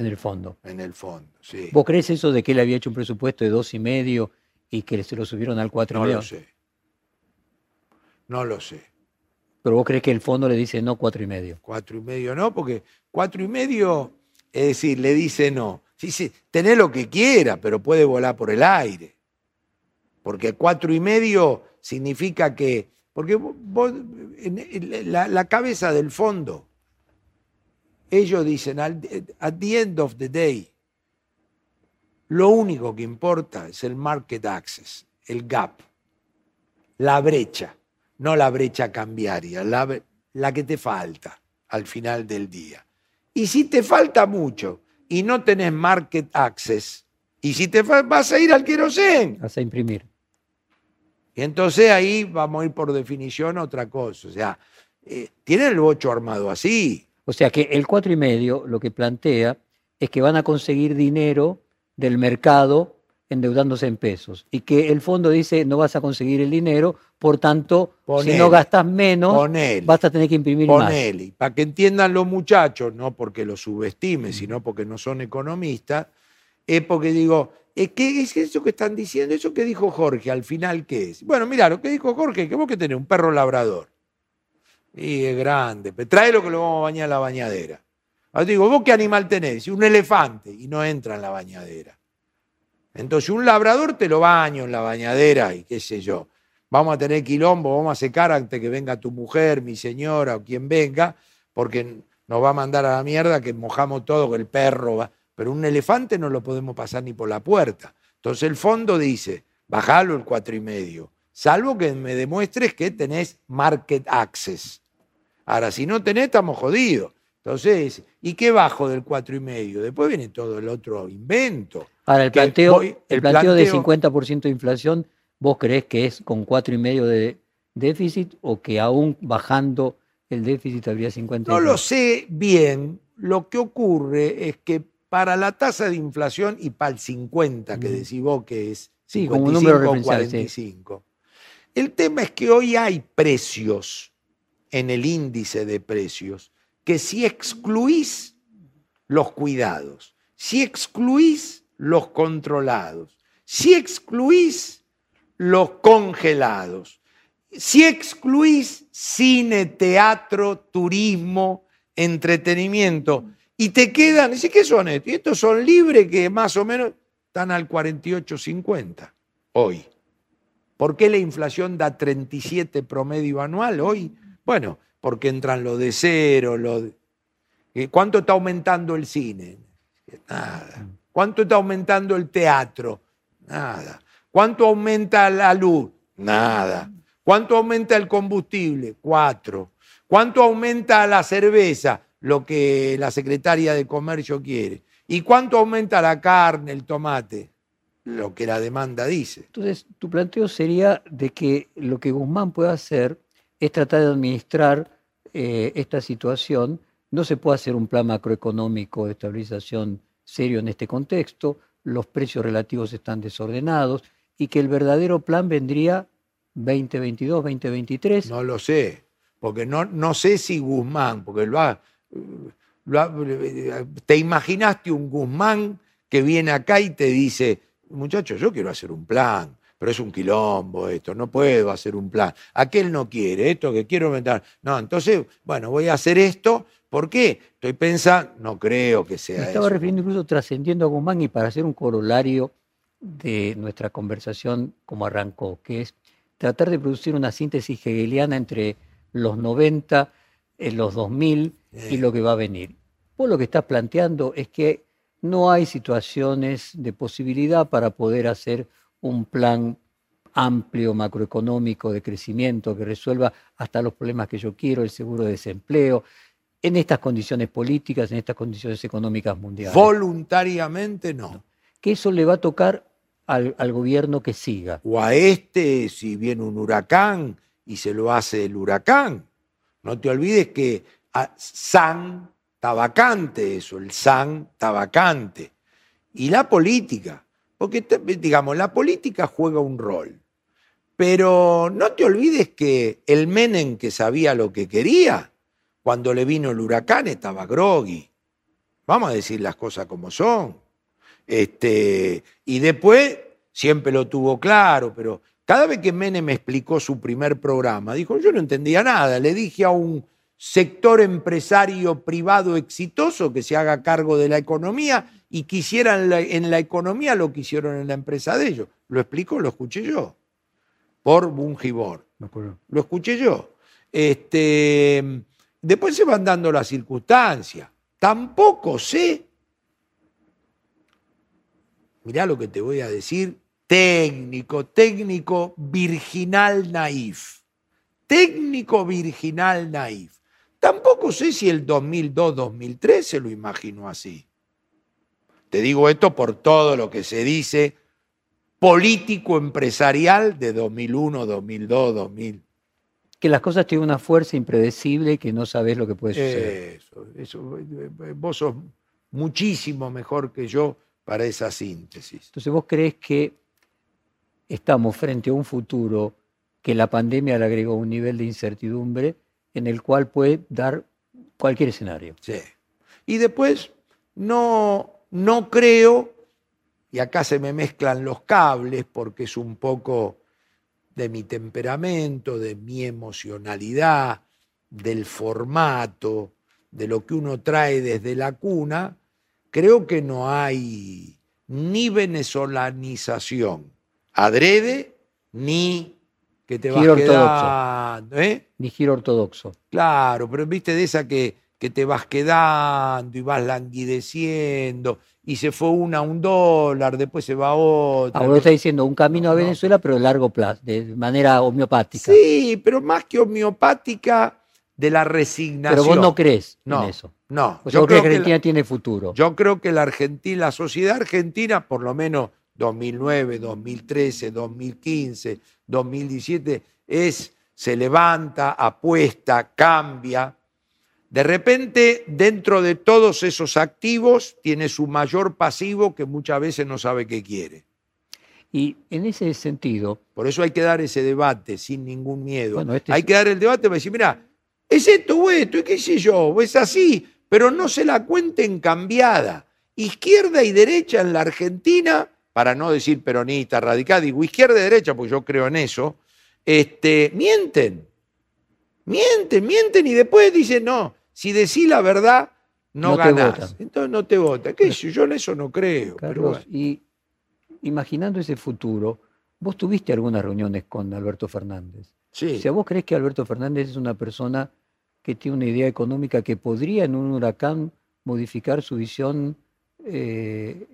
En el fondo. En el fondo, sí. ¿Vos crees eso de que él había hecho un presupuesto de dos y medio y que se lo subieron al cuatro y medio? No lo sé. No lo sé. Pero vos crees que el fondo le dice no cuatro y medio. Cuatro y medio no, porque cuatro y medio, es decir, le dice no. Sí, sí, tenés lo que quiera, pero puede volar por el aire. Porque cuatro y medio significa que, porque vos, la, cabeza del fondo, ellos dicen, at the end of the day, lo único que importa es el market access, el gap, la brecha no la brecha cambiaria, la, la que te falta al final del día. Y si te falta mucho y no tenés market access, y si te vas a ir al querosén. Vas a imprimir. Y entonces ahí vamos a ir por definición a otra cosa. O sea, eh, tiene el bocho armado así. O sea que el cuatro y medio lo que plantea es que van a conseguir dinero del mercado endeudándose en pesos y que el fondo dice no vas a conseguir el dinero, por tanto, si no gastas menos, vas a tener que imprimir más. Para que entiendan los muchachos, no porque los subestime, sino porque no son economistas, es porque digo, ¿qué es eso que están diciendo? Eso que dijo Jorge, al final, ¿qué es? Bueno, mira, lo que dijo Jorge, que vos que tenés un perro labrador. Y es grande, trae lo que lo vamos a bañar en la bañadera. Ahora digo, ¿vos qué animal tenés? Un elefante, y no entra en la bañadera. Entonces, un labrador te lo baño en la bañadera y qué sé yo. Vamos a tener quilombo, vamos a secar antes que venga tu mujer, mi señora o quien venga, porque nos va a mandar a la mierda que mojamos todo, que el perro va. Pero un elefante no lo podemos pasar ni por la puerta. Entonces el fondo dice, bajalo el cuatro y medio, salvo que me demuestres que tenés market access. Ahora, si no tenés, estamos jodidos. Entonces, ¿y qué bajo del cuatro y medio? Después viene todo el otro invento. Ahora, el planteo, el, planteo, de 50% de inflación, ¿vos crees que es con 4,5% de déficit o que aún bajando el déficit habría 50%? No lo sé bien. Lo que ocurre es que para la tasa de inflación y para el 50, que decís vos que es Sí, como un número 55 o referencial, sí. 45. El tema es que hoy hay precios en el índice de precios que si excluís los cuidados, si excluís los controlados, si excluís los congelados, si excluís cine, teatro, turismo, entretenimiento, y te quedan, dice, ¿qué son estos? Y estos son libres que más o menos están al 48,50 hoy. ¿Por qué la inflación da 37 promedio anual hoy? Bueno, porque entran lo de cero, lo de... ¿Eh? ¿Cuánto está aumentando el cine? Nada. ¿Cuánto está aumentando el teatro? Nada. ¿Cuánto aumenta la luz? Nada. ¿Cuánto aumenta el combustible? Cuatro. ¿Cuánto aumenta la cerveza? Lo que la secretaria de Comercio quiere. ¿Y cuánto aumenta la carne, el tomate? Lo que la demanda dice. Entonces, tu planteo sería de que lo que Guzmán puede hacer es tratar de administrar eh, esta situación. No se puede hacer un plan macroeconómico de estabilización serio en este contexto. Los precios relativos están desordenados y que el verdadero plan vendría 2022, 2023. No lo sé, porque no, no sé si Guzmán, porque lo ha, lo ha- te imaginaste un Guzmán que viene acá y te dice, muchachos, yo quiero hacer un plan, pero es un quilombo esto, no puedo hacer un plan. Aquel no quiere, esto que quiero aumentar. No, entonces, bueno, voy a hacer esto. ¿Por qué? Estoy pensando, no creo que Me sea estaba eso. refiriendo incluso trascendiendo a Guzmán y para hacer un corolario de nuestra conversación como arrancó, que es tratar de producir una síntesis hegeliana entre los 90, eh, los 2000 y lo que va a venir. Vos lo que estás planteando es que no hay situaciones de posibilidad para poder hacer un plan amplio macroeconómico de crecimiento que resuelva hasta los problemas que yo quiero, el seguro de desempleo, en estas condiciones políticas, en estas condiciones económicas mundiales. Voluntariamente no. que eso le va a tocar al, al gobierno que siga. O a este, si viene un huracán y se lo hace el huracán. No te olvides que a San está vacante eso, el San está vacante. Y la política, porque digamos, la política juega un rol. Pero no te olvides que el Menem que sabía lo que quería, cuando le vino el huracán estaba groggy. Vamos a decir las cosas como son. Este, y después siempre lo tuvo claro, pero cada vez que Menem me explicó su primer programa, dijo, yo no entendía nada, le dije a un sector empresario privado exitoso que se haga cargo de la economía y que hicieran en la, en la economía lo que hicieron en la empresa de ellos. Lo explicó, lo escuché yo, por Bungibor. Lo escuché yo. Este, después se van dando las circunstancias. Tampoco sé, mirá lo que te voy a decir, técnico, técnico virginal naif. Técnico virginal naif. Tampoco sé si el 2002-2003 se lo imaginó así. Te digo esto por todo lo que se dice político empresarial de 2001, 2002, 2000. Que las cosas tienen una fuerza impredecible y que no sabes lo que puede suceder. Eso, eso, eh, vos sos muchísimo mejor que yo para esa síntesis. Entonces, ¿vos crees que estamos frente a un futuro que la pandemia le agregó un nivel de incertidumbre en el cual puede dar cualquier escenario? Sí. Y después, no, no creo, y acá se me mezclan los cables porque es un poco de mi temperamento, de mi emocionalidad, del formato, de lo que uno trae desde la cuna, creo que no hay ni venezolanización adrede, ni que te vas Giro quedando, ¿eh? Ni giro ortodoxo. Claro, pero viste de esa que, que te vas quedando y vas languideciendo y se fue una a un dólar, después se va a otra. Ahora está diciendo un camino a No. Venezuela, pero de largo plazo, de manera homeopática. Sí, pero más que homeopática de la resignación. pero vos no crees No, en eso. No, O sea, yo creo, que que Argentina la, tiene futuro. yo creo que la Argentina, la sociedad argentina, por lo menos 2009, 2013, 2015, 2017, es, se levanta, apuesta, cambia. De repente, dentro de todos esos activos, tiene su mayor pasivo que muchas veces no sabe qué quiere. Y en ese sentido... Por eso hay que dar ese debate sin ningún miedo. Bueno, este hay es- que dar el debate para decir, mira, es esto o esto, y qué sé yo, es así, pero no se la cuenten cambiada. Izquierda y derecha en la Argentina, para no decir peronista, radical, digo izquierda y derecha, porque yo creo en eso, este, mienten. Mienten, mienten y después dicen, no, si decís la verdad, no, No ganás. Entonces no te votan. ¿Qué yo? Yo en eso no creo. pero bueno. y imaginando ese futuro, vos tuviste algunas reuniones con Alberto Fernández. Sí. O sea, ¿vos crees que Alberto Fernández es una persona que tiene una idea económica que podría en un huracán modificar su visión eh,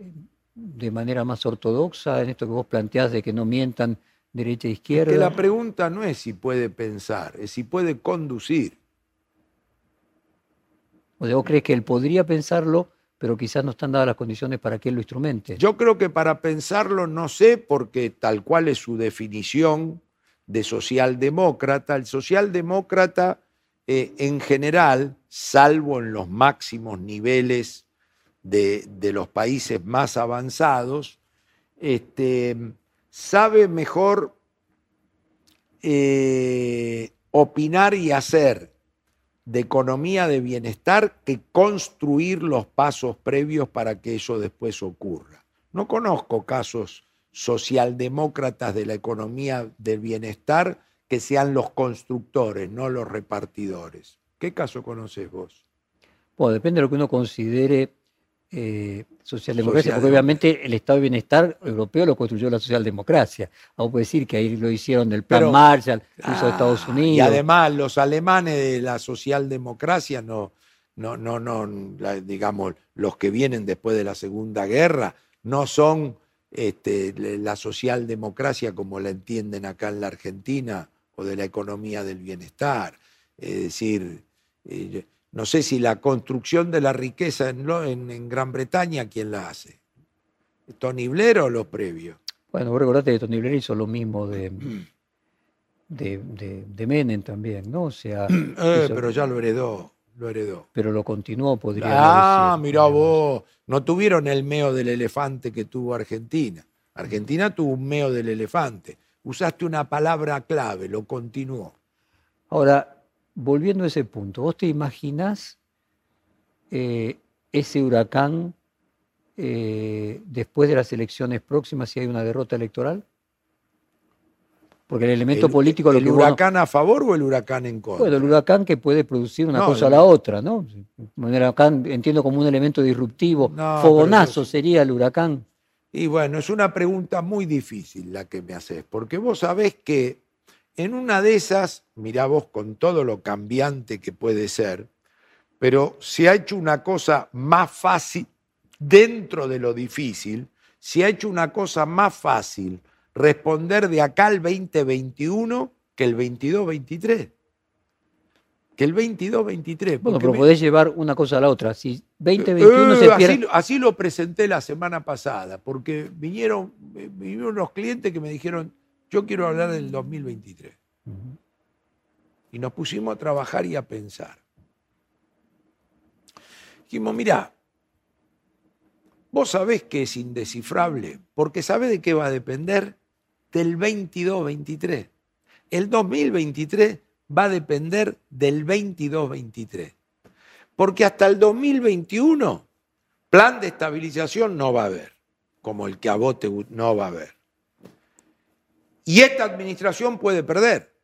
de manera más ortodoxa en esto que vos planteás de que no mientan derecha e Es izquierda? que la pregunta no es si puede pensar, es si puede conducir. O sea, ¿vos crees que él podría pensarlo, pero quizás no están dadas las condiciones para que él lo instrumente? Yo creo que para pensarlo no sé, porque tal cual es su definición de socialdemócrata, el socialdemócrata eh, en general, salvo en los máximos niveles de, de los países más avanzados, este, sabe mejor eh, opinar y hacer de economía de bienestar que construir los pasos previos para que eso después ocurra. No conozco casos socialdemócratas de la economía del bienestar que sean los constructores, no los repartidores. ¿Qué caso conoces vos? Bueno, depende de lo que uno considere eh, socialdemocracia, porque obviamente el Estado de Bienestar europeo lo construyó la socialdemocracia. Vamos a decir que ahí lo hicieron del Plan Pero- Marshall, lo hizo Ah, Estados Unidos. Y además los alemanes de la socialdemocracia no, no, no, no, la- digamos, los que vienen después de la Segunda Guerra, no son este, la socialdemocracia como la entienden acá en la Argentina o de la economía del bienestar. Es decir, eh, no sé si la construcción de la riqueza en, lo- en- en Gran Bretaña, ¿quién la hace? ¿Tony Blair o los previos? Bueno, vos recordate que Tony Blair hizo lo mismo de, de, de- de Menem también, ¿no? O sea, Eh, hizo- pero ya lo heredó, lo heredó. pero lo continuó, podría Ah, decir, mirá digamos. vos, no tuvieron el meo del elefante que tuvo Argentina. Argentina tuvo un meo del elefante. Usaste una palabra clave, lo continuó. Ahora, volviendo a ese punto, ¿vos te imaginás eh, ese huracán eh, después de las elecciones próximas si hay una derrota electoral? Porque el elemento ¿El, político lo el que uno- huracán a favor o el huracán en contra? Bueno, el huracán que puede producir una No, cosa a el- la otra, ¿no? Huracán entiendo como un elemento disruptivo. No, Fogonazo eso- sería el huracán. Y bueno, es una pregunta muy difícil la que me haces, porque vos sabés que en una de esas, mirá vos con todo lo cambiante que puede ser, pero se ha hecho una cosa más fácil dentro de lo difícil, se ha hecho una cosa más fácil responder de acá al 2021 que el 22-23. Que el 22-23. Bueno, pero me- podés llevar una cosa a la otra. Si 2021 eh, se así, pierde. lo- así lo presenté la semana pasada, porque vinieron, eh, vinieron unos clientes que me dijeron, yo quiero hablar del 2023. Ujú. Y nos pusimos a trabajar y a pensar. Dijimos, mirá, vos sabés que es indescifrable, porque sabés de qué va a depender del 22-23. El 2023 va a depender del 22-23. Porque hasta el 2021, plan de estabilización no va a haber, como el que a vos te no va a haber. Y esta administración puede perder.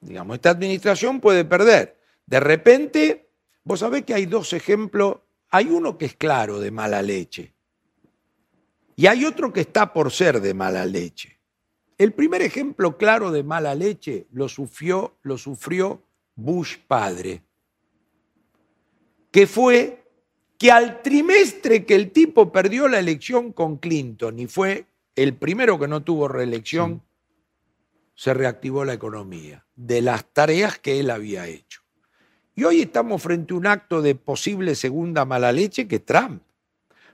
Digamos, esta administración puede perder. De repente, vos sabés que hay dos ejemplos. Hay uno que es claro de mala leche. Y hay otro que está por ser de mala leche. El primer ejemplo claro de mala leche lo sufrió, lo sufrió Bush padre, que fue que al trimestre que el tipo perdió la elección con Clinton y fue el primero que no tuvo reelección, se reactivó la economía de las tareas que él había hecho. Y hoy estamos frente a un acto de posible segunda mala leche que Trump.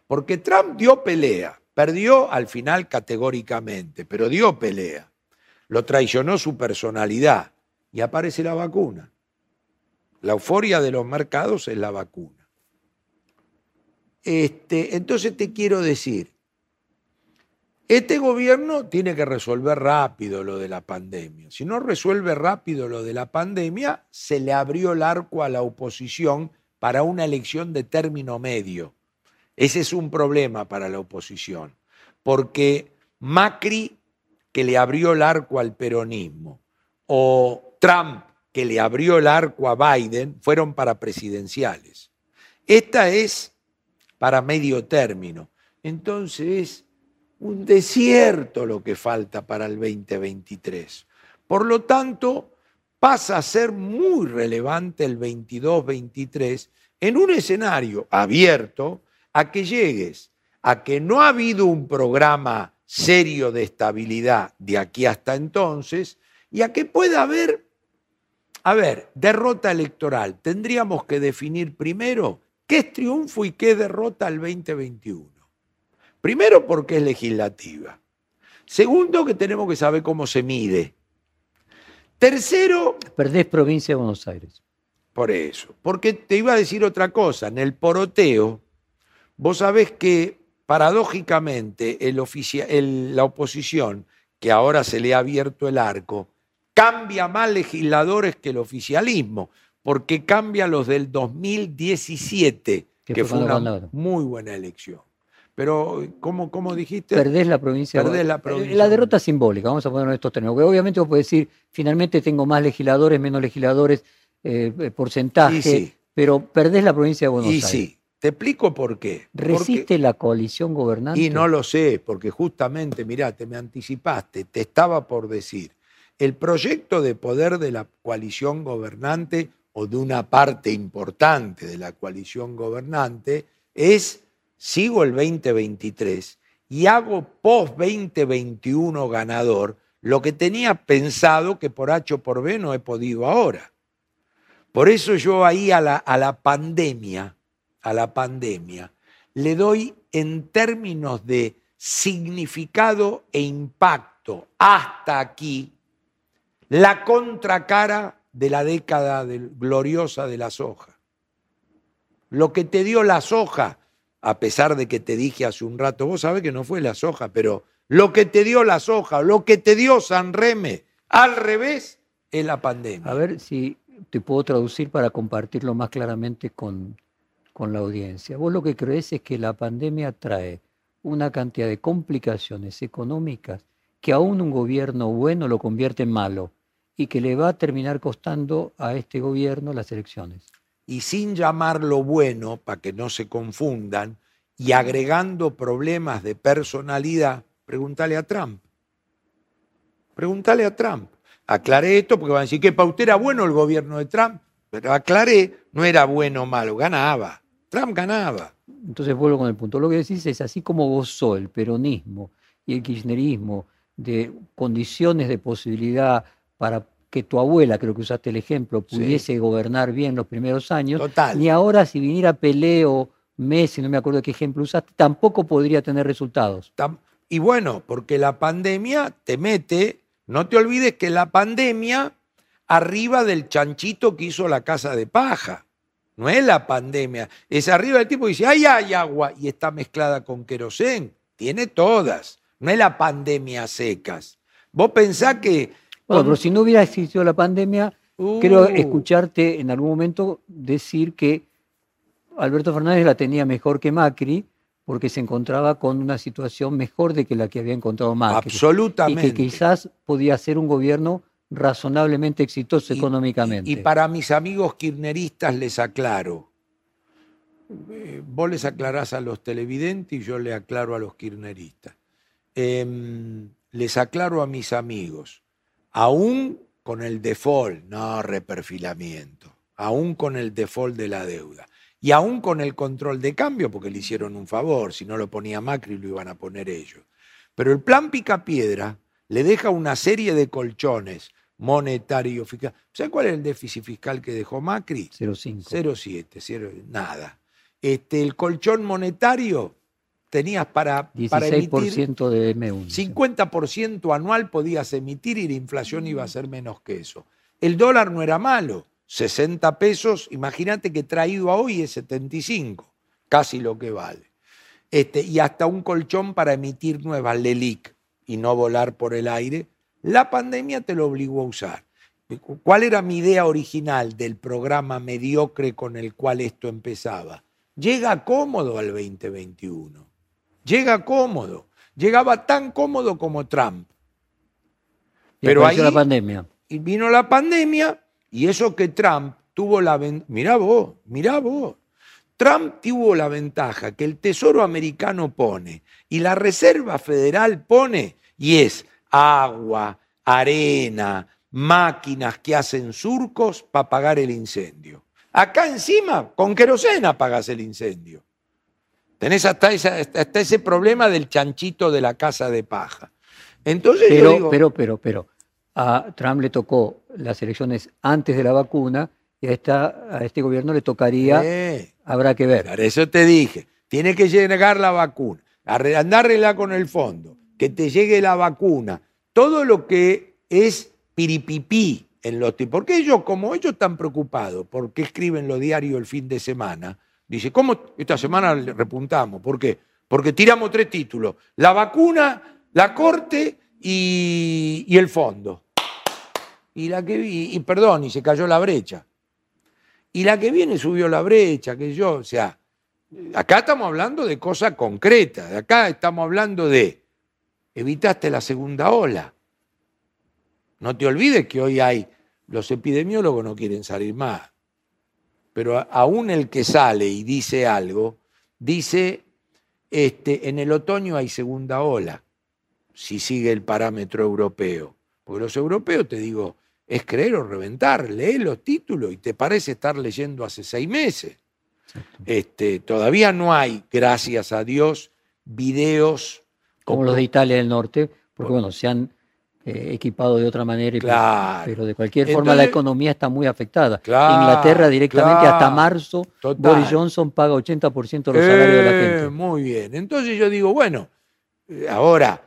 Porque Trump dio pelea, perdió al final categóricamente, pero dio pelea. Lo traicionó su personalidad y aparece la vacuna. La euforia de los mercados es la vacuna. Este, entonces te quiero decir, Este gobierno tiene que resolver rápido lo de la pandemia. Si no resuelve rápido lo de la pandemia, se le abrió el arco a la oposición para una elección de término medio. Ese es un problema para la oposición, porque Macri, que le abrió el arco al peronismo, o Trump, que le abrió el arco a Biden, fueron para presidenciales. Esta es para medio término. Entonces, un desierto lo que falta para el 2023. Por lo tanto, pasa a ser muy relevante el 22-23 en un escenario abierto a que llegues a que no ha habido un programa serio de estabilidad de aquí hasta entonces y a que pueda haber, a ver, derrota electoral. Tendríamos que definir primero qué es triunfo y qué derrota el 2021. Primero porque es legislativa. Segundo que tenemos que saber cómo se mide. Tercero... Perdés provincia de Buenos Aires. Por eso. Porque te iba a decir otra cosa. En el poroteo, vos sabés que paradójicamente el la oposición, que ahora se le ha abierto el arco, cambia más legisladores que el oficialismo, porque cambia los del 2017, que, fue una muy buena elección. Pero, ¿cómo, cómo dijiste? Perdés la provincia. Perdés la provincia. La derrota simbólica, vamos a poner estos términos. obviamente vos podés decir, finalmente tengo más legisladores, menos legisladores, eh, eh, porcentaje, pero perdés la provincia de Buenos Aires. Y sí, te explico por qué. ¿Resiste la coalición gobernante? Y no lo sé, porque justamente, mirá, te me anticipaste, te estaba por decir, el proyecto de poder de la coalición gobernante o de una parte importante de la coalición gobernante es sigo el 2023 y hago post 2021 ganador lo que tenía pensado que por H o por B no he podido ahora. Por eso yo ahí a la, a la pandemia, a la pandemia, le doy en términos de significado e impacto hasta aquí la contracara de la década gloriosa de la soja. Lo que te dio la soja a pesar de que te dije hace un rato, vos sabés que no fue la soja, pero lo que te dio la soja, lo que te dio San Reme, al revés, es la pandemia. A ver si te puedo traducir para compartirlo más claramente con, con la audiencia. Vos lo que crees es que la pandemia trae una cantidad de complicaciones económicas que aún un gobierno bueno lo convierte en malo y que le va a terminar costando a este gobierno las elecciones y sin llamarlo bueno, para que no se confundan, y agregando problemas de personalidad, pregúntale a Trump. Pregúntale a Trump. Aclaré esto porque van a decir que para usted era bueno el gobierno de Trump, pero aclaré, no era bueno o malo, ganaba. Trump ganaba. Entonces vuelvo con el punto. Lo que decís es así como gozó el peronismo y el kirchnerismo de condiciones de posibilidad para que tu abuela, creo que usaste el ejemplo, pudiese gobernar bien los primeros años, ni ahora si viniera Pelé o Messi, no me acuerdo qué ejemplo usaste, tampoco podría tener resultados. Y bueno, porque la pandemia te mete, no te olvides que la pandemia arriba del chanchito que hizo la casa de paja. No es la pandemia, es arriba del tipo que dice, ay, hay agua y está mezclada con querosén. Tiene todas. No es la pandemia secas. Vos pensás que bueno, pero si no hubiera existido la pandemia, creo uh. escucharte en algún momento decir que Alberto Fernández la tenía mejor que Macri porque se encontraba con una situación mejor de que la que había encontrado Macri. Absolutamente. Y que quizás podía ser un gobierno razonablemente exitoso económicamente. Y, para mis amigos kirchneristas les aclaro, eh, vos les aclarás a los televidentes y yo le aclaro a los kirchneristas. Em, les aclaro a mis amigos, aún con el default, no reperfilamiento, aún con el default de la deuda y aún con el control de cambio, porque le hicieron un favor, si no lo ponía Macri lo iban a poner ellos. Pero el plan Picapiedra le deja una serie de colchones monetario, fiscal. ¿Sabe cuál es el déficit fiscal que dejó Macri? 0,5. 0,7, nada. Este, el colchón monetario tenías para, 16% para emitir. de M1. 50% anual podías emitir y la inflación iba a ser menos que eso. El dólar no era malo, 60 pesos, imagínate que traído a hoy es 75, casi lo que vale. este, y hasta un colchón para emitir nuevas LELIC y no volar por el aire, la pandemia te lo obligó a usar. ¿Cuál era mi idea original del programa mediocre con el cual esto empezaba? Llega cómodo al 2021. Llega cómodo. Llegaba tan cómodo como Trump. Pero ahí la pandemia. Y vino la pandemia y eso que Trump tuvo la ventaja. Mirá vos, mirá vos. Trump tuvo la ventaja que el Tesoro americano pone y la Reserva Federal pone y es agua, arena, máquinas que hacen surcos para apagar el incendio. Acá encima, con querosena apagas el incendio. Tenés hasta, ese problema del chanchito de la casa de paja. Entonces pero, pero, pero, pero, a Trump le tocó las elecciones antes de la vacuna y a, esta, a este gobierno le tocaría, habrá que ver. Por eso te dije, tiene que llegar la vacuna, andárrela con el fondo, que te llegue la vacuna, todo lo que es piripipí en los tipos. Porque ellos, como ellos están preocupados, porque escriben los diarios el fin de semana, dice, ¿cómo esta semana repuntamos? ¿Por qué? Porque tiramos tres títulos, la vacuna, la corte y, el fondo. Y la que y, perdón, y se cayó la brecha. Y la que viene subió la brecha, que yo, o sea, acá estamos hablando de cosas concretas, acá estamos hablando de evitaste la segunda ola. No te olvides que hoy hay, los epidemiólogos no quieren salir más, pero aún el que sale y dice algo, dice, este, en el otoño hay segunda ola, si sigue el parámetro europeo. Porque los europeos, te digo, es creer o reventar, lee los títulos y te parece estar leyendo hace seis meses. Este, todavía no hay, gracias a Dios, videos. Como los de Italia del Norte, porque bueno, se han eh, equipado de otra manera, pero de cualquier forma la economía está muy afectada. Inglaterra directamente hasta marzo, Boris Johnson paga 80% de los salarios de la eh, gente. Muy bien, entonces yo digo, bueno, eh, ahora,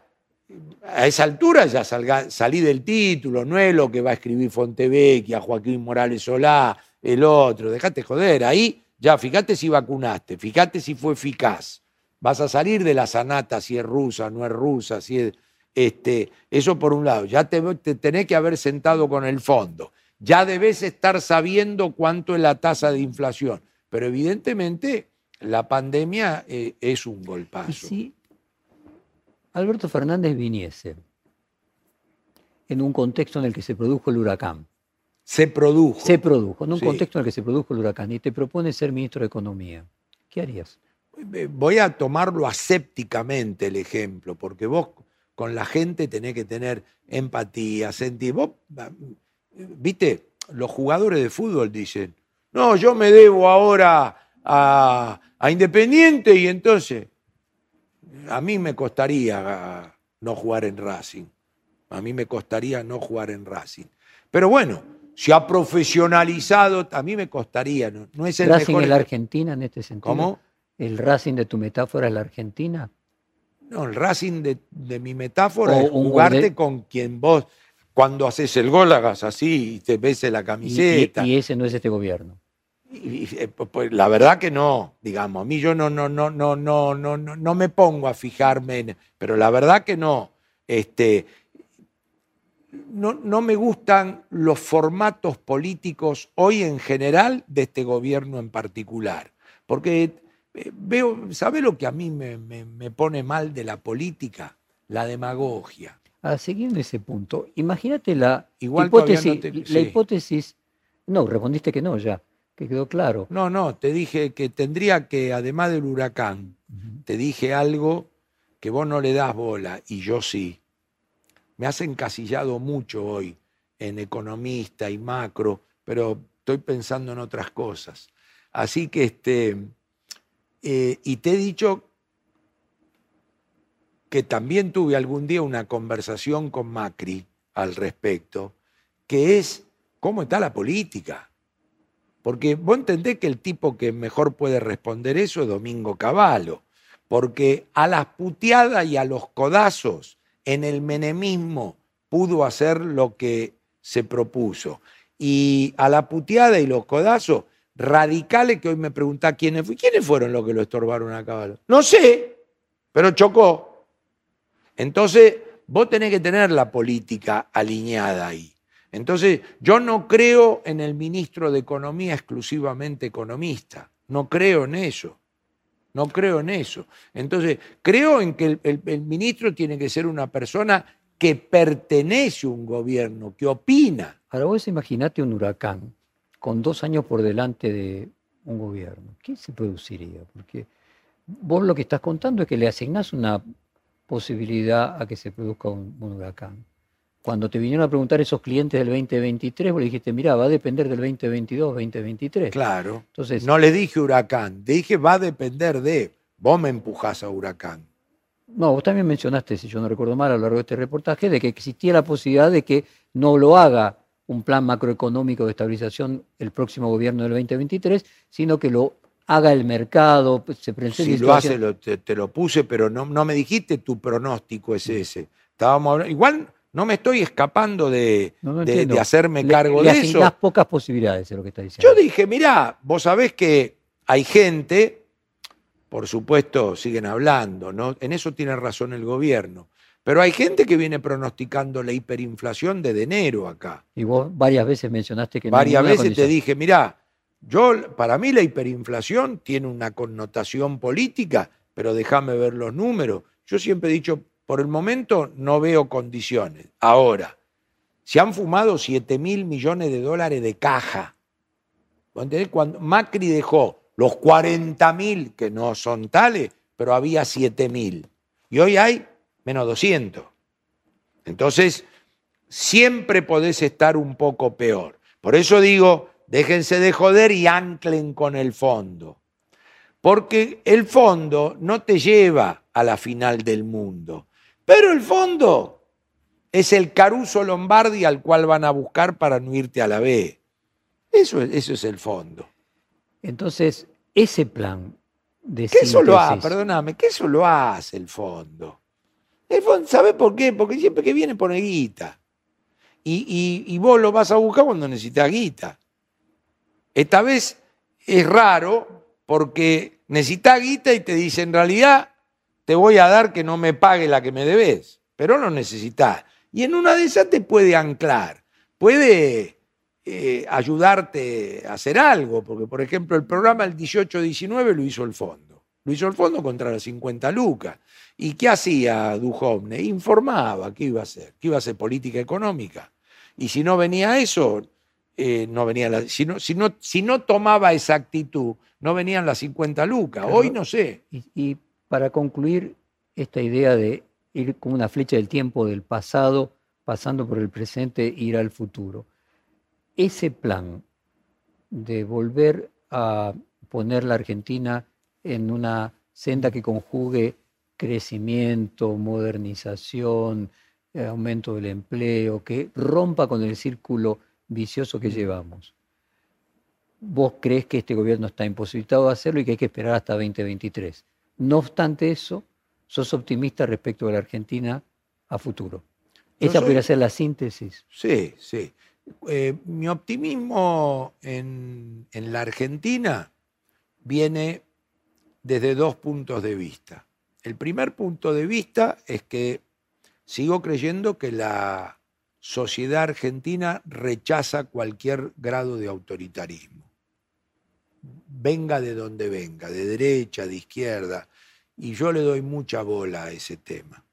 a esa altura ya salí del título, no es lo que va a escribir Fontevecchia, Joaquín Morales Solá, el otro, dejate joder, ahí ya fíjate si vacunaste, fíjate si fue eficaz. Vas a salir de la sanata si es rusa, no es rusa, si es este, eso por un lado, ya te, tenés que haber sentado con el fondo, ya debes estar sabiendo cuánto es la tasa de inflación, pero evidentemente la pandemia eh, es un golpazo. si Alberto Fernández viniese en un contexto en el que se produjo el huracán. Se produjo. Se produjo, en un contexto en el que se produjo el huracán y te propone ser ministro de Economía. ¿Qué harías? Voy a tomarlo asépticamente el ejemplo, porque vos con la gente tenés que tener empatía, sentir. Vos, viste, los jugadores de fútbol dicen, no, yo me debo ahora a, Independiente y entonces a mí me costaría no jugar en Racing. A mí me costaría no jugar en Racing. Pero bueno, se ha profesionalizado, a mí me costaría. No, es el ¿Racing es la Argentina en este sentido? ¿Cómo? ¿El Racing de tu metáfora es la Argentina? No, el Racing de, mi metáfora es jugarte con quien vos, cuando haces el gol, hagas así y te beses la camiseta. Y, ese no es este gobierno. Pues, la verdad que no, digamos, a mí yo no, no, no, no, no, no, no me pongo a fijarme en, pero la verdad que no. Este, no, no me gustan los formatos políticos hoy en general de este gobierno en particular, porque veo, ¿sabe lo que a mí me, pone mal de la política? La demagogia. A seguir en ese punto, imagínate la hipótesis, no la hipótesis, no, respondiste que no ya, que quedó claro. No, no, te dije que tendría que, además del huracán, te dije algo que vos no le das bola y yo sí. Me has encasillado mucho hoy en economista y macro, pero estoy pensando en otras cosas. Así que este, eh, y te he dicho que también tuve algún día una conversación con Macri al respecto, que es cómo está la política. Porque vos entendés que el tipo que mejor puede responder eso es Domingo Cavallo, porque a las puteadas y a los codazos en el menemismo pudo hacer lo que se propuso. Y a la puteada y los codazos radicales que hoy me pregunta quiénes, quiénes fueron los que lo estorbaron a caballo. No sé, pero chocó. Entonces, vos tenés que tener la política alineada ahí. Entonces, yo no creo en el ministro de Economía exclusivamente economista, no creo en eso. No creo en eso. Entonces, creo en que el, ministro tiene que ser una persona que pertenece a un gobierno, que opina. Ahora vos imaginate un huracán con dos años por delante de un gobierno. ¿Qué se produciría? Porque vos lo que estás contando es que le asignás una posibilidad a que se produzca un, huracán. Cuando te vinieron a preguntar esos clientes del 2023, vos le dijiste, mira, va a depender del 2022, 2023. Claro. Entonces, no le dije huracán, dije va a depender de, vos me empujás a huracán. No, vos también mencionaste, si yo no recuerdo mal a lo largo de este reportaje, de que existía la posibilidad de que no lo haga un plan macroeconómico de estabilización el próximo gobierno del 2023, sino que lo haga el mercado, pues, se presente. Si lo hace, te, lo puse, pero no, no me dijiste tu pronóstico es ese. Estábamos igual no me estoy escapando de, de, hacerme cargo de eso. Le pocas posibilidades, es lo que está diciendo. Yo dije, mirá, vos sabés que hay gente por supuesto, siguen hablando, ¿no? En eso tiene razón el gobierno. Pero hay gente que viene pronosticando la hiperinflación de enero acá. Y vos varias veces mencionaste que no Varias veces te dije, mirá, yo, para mí la hiperinflación tiene una connotación política, pero déjame ver los números. Yo siempre he dicho, por el momento no veo condiciones. Ahora, se han fumado 7 mil millones de dólares de caja. Cuando Macri dejó los 40.000 que no son tales, pero había 7.000. Y hoy hay menos 200. Entonces, siempre podés estar un poco peor. Por eso digo, déjense de joder y anclen con el fondo. Porque el fondo no te lleva a la final del mundo. Pero el fondo es el Caruso Lombardi al cual van a buscar para no irte a la B. Eso, eso es el fondo. Entonces, ese plan de ¿Qué eso lo hace? Perdóname, ¿qué eso lo hace el fondo? El fondo, ¿sabe por qué? Porque siempre que viene pone guita. Y, vos lo vas a buscar cuando necesitas guita. Esta vez es raro porque necesitas guita y te dice, en realidad te voy a dar que no me pague la que me debes, pero no necesitas. Y en una de esas te puede anclar, puede eh, ayudarte a hacer algo, porque por ejemplo el programa el 18-19 lo hizo el fondo, lo hizo el fondo contra las 50 lucas. ¿Y qué hacía Duhovne? Informaba qué iba a hacer, qué iba a hacer política económica. Y si no venía eso, eh, no venía la, si, no, si, no, si no tomaba esa actitud, no venían las 50 lucas. Hoy no sé. Y, y para concluir esta idea de ir como una flecha del tiempo del pasado, pasando por el presente, ir al futuro ese plan de volver a poner la Argentina en una senda que conjugue crecimiento, modernización, eh, aumento del empleo, que rompa con el círculo vicioso que llevamos. ¿Vos crees que este gobierno está imposibilitado de hacerlo y que hay que esperar hasta 2023? No obstante eso, sos optimista respecto a la Argentina a futuro. ¿Esa podría ser la síntesis? Sí, sí. Eh, mi optimismo en, la Argentina viene desde dos puntos de vista. El primer punto de vista es que sigo creyendo que la sociedad argentina rechaza cualquier grado de autoritarismo. Venga de donde venga, de derecha, de izquierda, y yo le doy mucha bola a ese tema.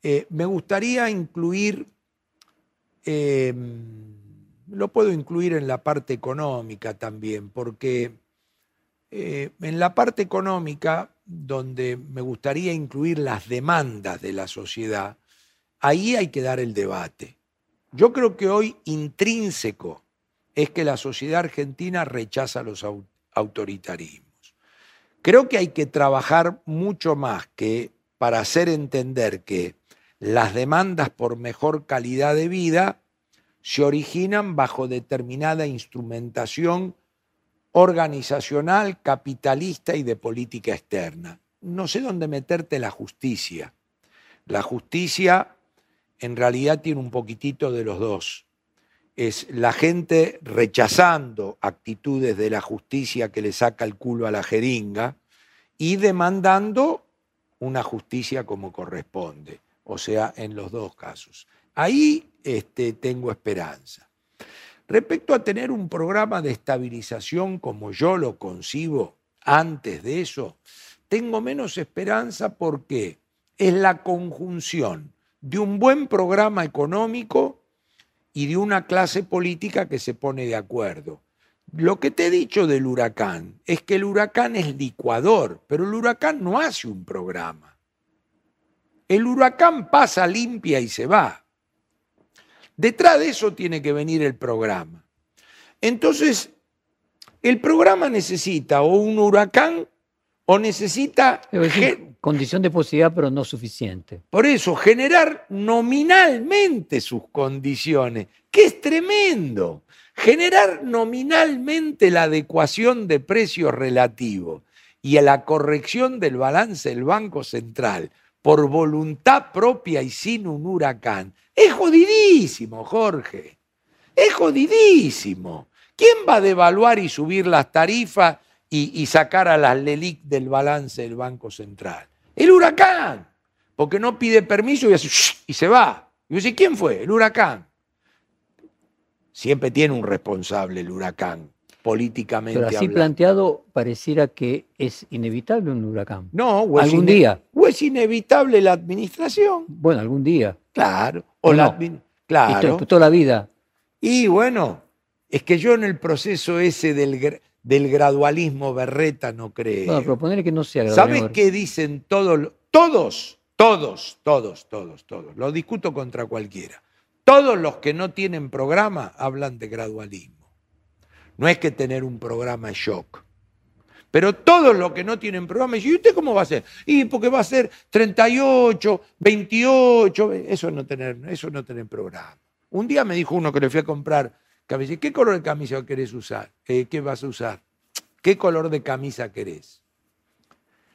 Eh, me gustaría incluir em, lo puedo incluir en la parte económica también, porque eh, en la parte económica, donde me gustaría incluir las demandas de la sociedad, ahí hay que dar el debate. Yo creo que hoy intrínseco es que la sociedad argentina rechaza los autoritarismos. Creo que hay que trabajar mucho más que para hacer entender que las demandas por mejor calidad de vida se originan bajo determinada instrumentación organizacional, capitalista y de política externa. No sé dónde meterte la justicia. La justicia en realidad tiene un poquitito de los dos. Es la gente rechazando actitudes de la justicia que le saca el culo a la jeringa y demandando una justicia como corresponde, o sea, en los dos casos. Ahí este, tengo esperanza. Respecto a tener un programa de estabilización como yo lo concibo antes de eso, tengo menos esperanza porque es la conjunción de un buen programa económico y de una clase política que se pone de acuerdo. Lo que te he dicho del huracán es que el huracán es licuador, pero el huracán no hace un programa. El huracán pasa limpia y se va. Detrás de eso tiene que venir el programa. Entonces, el programa necesita o un huracán o necesita... condición de posibilidad, pero no suficiente. Por eso, generar nominalmente sus condiciones, que es tremendo. Generar nominalmente la adecuación de precios relativos y a la corrección del balance del Banco Central por voluntad propia y sin un huracán, es jodidísimo, Jorge. Es jodidísimo. ¿Quién va a devaluar y subir las tarifas y, sacar a las LELIC del balance del Banco Central? El huracán, porque no pide permiso y, y se va. Y dice, ¿quién fue? El huracán. Siempre tiene un responsable el huracán, políticamente Pero así planteado, pareciera que es inevitable un huracán. No, o algún día. O es inevitable la administración. Bueno, algún día. Claro. O, la, claro. toda la vida. Y bueno, es que yo en el proceso ese del, del gradualismo berreta no creo. No, proponer que no sea gradualismo. ¿Sabes qué dicen todos? Todos, todos, todos, todos, todos. Lo discuto contra cualquiera. Todos los que no tienen programa hablan de gradualismo. No es que tener un programa es shock. Pero todos los que no tienen programa ¿y usted cómo va a ser? Y porque va a ser 38, 28, eso no tener, eso no tener programa. Un día me dijo uno que le fui a comprar camisa, ¿qué color de camisa querés usar? Eh, ¿Qué vas a usar? ¿Qué color de camisa querés?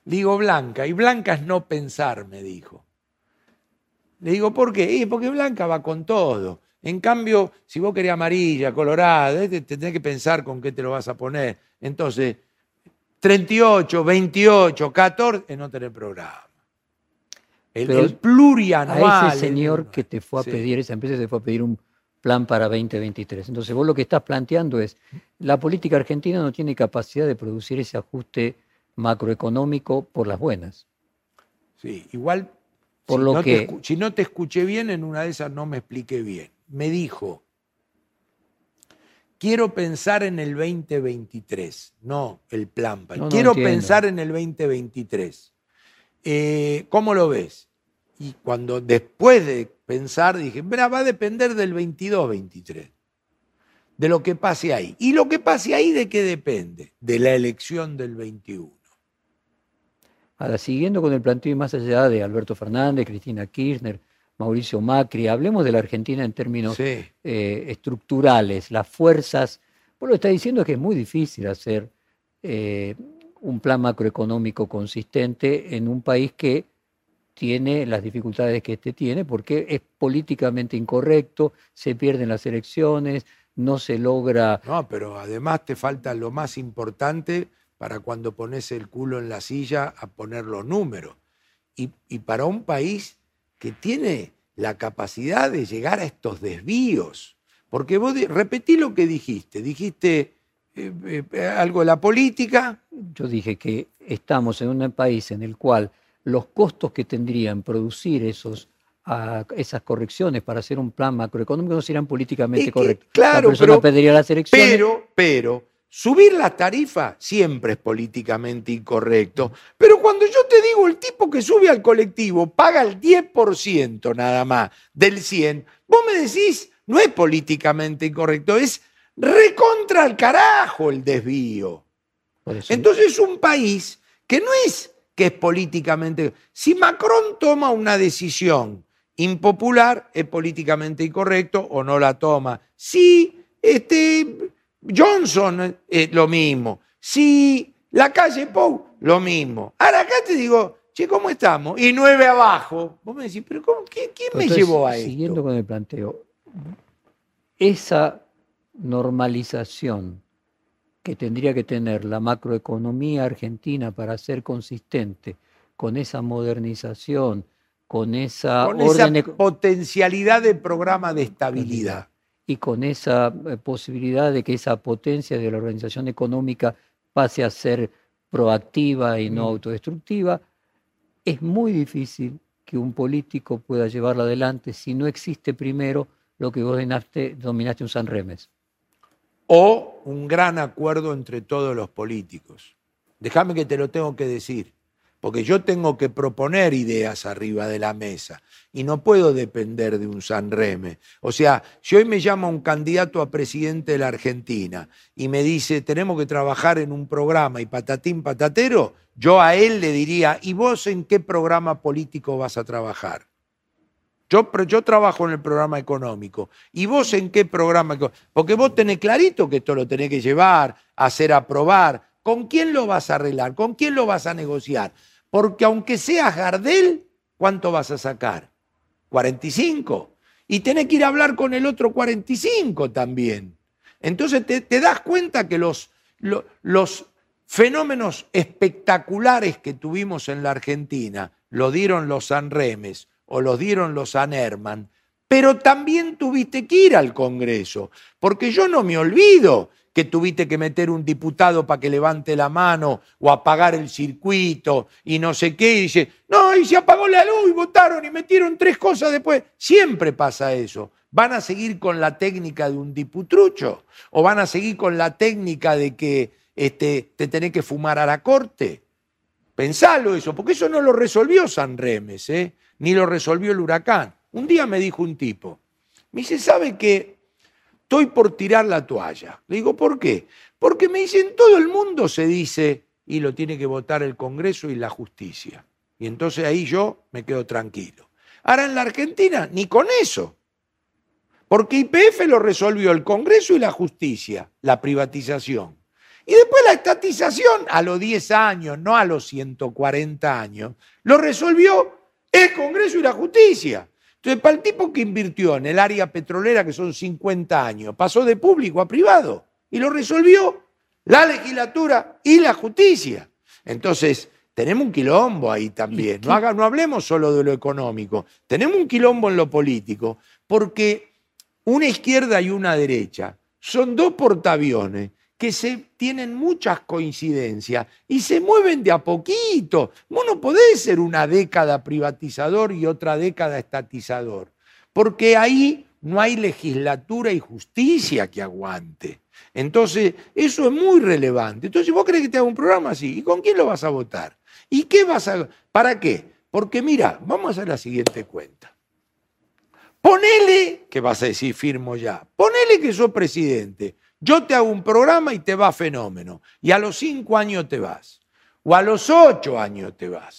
Digo blanca, y blanca es no pensar, me dijo. Le digo, ¿por qué? porque blanca va con todo. En cambio, si vos querés amarilla, colorada, te, tenés que pensar con qué te lo vas a poner. Entonces, 38, 28, 14, no tener programa. El, plurianual. A ese señor que te fue a pedir, esa empresa te fue a pedir un plan para 2023. Entonces, vos lo que estás planteando es, la política argentina no tiene capacidad de producir ese ajuste macroeconómico por las buenas. Sí, igual si, no te, si no te escuché bien, en una de esas no me expliqué bien. Me dijo, quiero pensar en el 2023, no el plan. quiero pensar en el 2023. Eh, ¿Cómo lo ves? Y cuando después de pensar dije, va a depender del 22-23, de lo que pase ahí. ¿Y lo que pase ahí de qué depende? De la elección del 21. Ahora, siguiendo con el planteo y más allá de Alberto Fernández, Cristina Kirchner, Mauricio Macri, hablemos de la Argentina en términos eh, estructurales, las fuerzas. Vos lo está diciendo que es muy difícil hacer eh, un plan macroeconómico consistente en un país que tiene las dificultades que este tiene, porque es políticamente incorrecto, se pierden las elecciones, no se logra... No, pero además te falta lo más importante, para cuando pones el culo en la silla a poner los números. Y, para un país que tiene la capacidad de llegar a estos desvíos. Porque vos repetí lo que dijiste. Dijiste eh, eh, algo de la política. Yo dije que estamos en un país en el cual los costos que tendrían producir esos, esas correcciones para hacer un plan macroeconómico no serían políticamente correctos. Claro, la pero, pediría las elecciones. Pero, pero, Subir la tarifa siempre es políticamente incorrecto, pero cuando yo te digo el tipo que sube al colectivo paga el 10% nada más del 100, vos me decís, no es políticamente incorrecto, es recontra al carajo el desvío. Entonces un país que no es que es políticamente... Si Macron toma una decisión impopular, es políticamente incorrecto o no la toma. Si este, Johnson, eh, lo mismo. Si la calle Pou, lo mismo. Ahora acá te digo, che, ¿cómo estamos? Y nueve abajo. Vos me decís, pero ¿quién, me llevó a esto? Siguiendo con el planteo, esa normalización que tendría que tener la macroeconomía argentina para ser consistente con esa modernización, con esa, con esa orden eco- potencialidad de programa de estabilidad. Y con esa eh, posibilidad de que esa potencia de la organización económica pase a ser proactiva y no autodestructiva, es muy difícil que un político pueda llevarla adelante si no existe primero lo que vos denominaste, dominaste un San Remes. o un gran acuerdo entre todos los políticos. Déjame que te lo tengo que decir, porque yo tengo que proponer ideas arriba de la mesa y no puedo depender de un San Reme. O sea, si hoy me llama un candidato a presidente de la Argentina y me dice, tenemos que trabajar en un programa y patatín patatero, yo a él le diría, ¿y vos en qué programa político vas a trabajar? Yo, yo trabajo en el programa económico. ¿Y vos en qué programa? Porque vos tenés clarito que esto lo tenés que llevar, hacer aprobar. ¿Con quién lo vas a arreglar? ¿Con quién lo vas a negociar? Porque aunque seas Gardel, ¿cuánto vas a sacar? 45. Y tenés que ir a hablar con el otro 45 también. Entonces te, das cuenta que los, lo- los fenómenos espectaculares que tuvimos en la Argentina lo dieron los Sanremes o los dieron los Anerman, pero también tuviste que ir al Congreso, porque yo no me olvido que tuviste que meter un diputado para que levante la mano o apagar el circuito y no sé qué, y dice, no, y se apagó la luz y votaron y metieron tres cosas después. Siempre pasa eso. ¿Van a seguir con la técnica de un diputrucho? ¿O van a seguir con la técnica de que este, te tenés que fumar a la corte? Pensalo eso, porque eso no lo resolvió San Remes, ¿eh? ni lo resolvió el huracán. Un día me dijo un tipo, me dice, ¿sabe qué? Estoy por tirar la toalla. Le digo, ¿por qué? Porque me dicen, todo el mundo se dice, y lo tiene que votar el Congreso y la justicia. Y entonces ahí yo me quedo tranquilo. Ahora en la Argentina, ni con eso. Porque IPF lo resolvió el Congreso y la justicia, la privatización. Y después la estatización, a los 10 años, no a los 140 años, lo resolvió el Congreso y la justicia. Entonces, para el tipo que invirtió en el área petrolera, que son 50 años, pasó de público a privado y lo resolvió la legislatura y la justicia. Entonces, tenemos un quilombo ahí también. No, haga- no hablemos solo de lo económico, tenemos un quilombo en lo político, porque una izquierda y una derecha son dos portaaviones que se tienen muchas coincidencias y se mueven de a poquito. Vos no podés ser una década privatizador y otra década estatizador, porque ahí no hay legislatura y justicia que aguante. Entonces, eso es muy relevante. Entonces, vos crees que te haga un programa así, ¿y con quién lo vas a votar? ¿Y qué vas a... ¿Para qué? Porque mira, vamos a hacer la siguiente cuenta. Ponele, que vas a decir firmo ya, ponele que sos presidente. Yo te hago un programa y te va fenómeno. Y a los cinco años te vas. O a los ocho años te vas.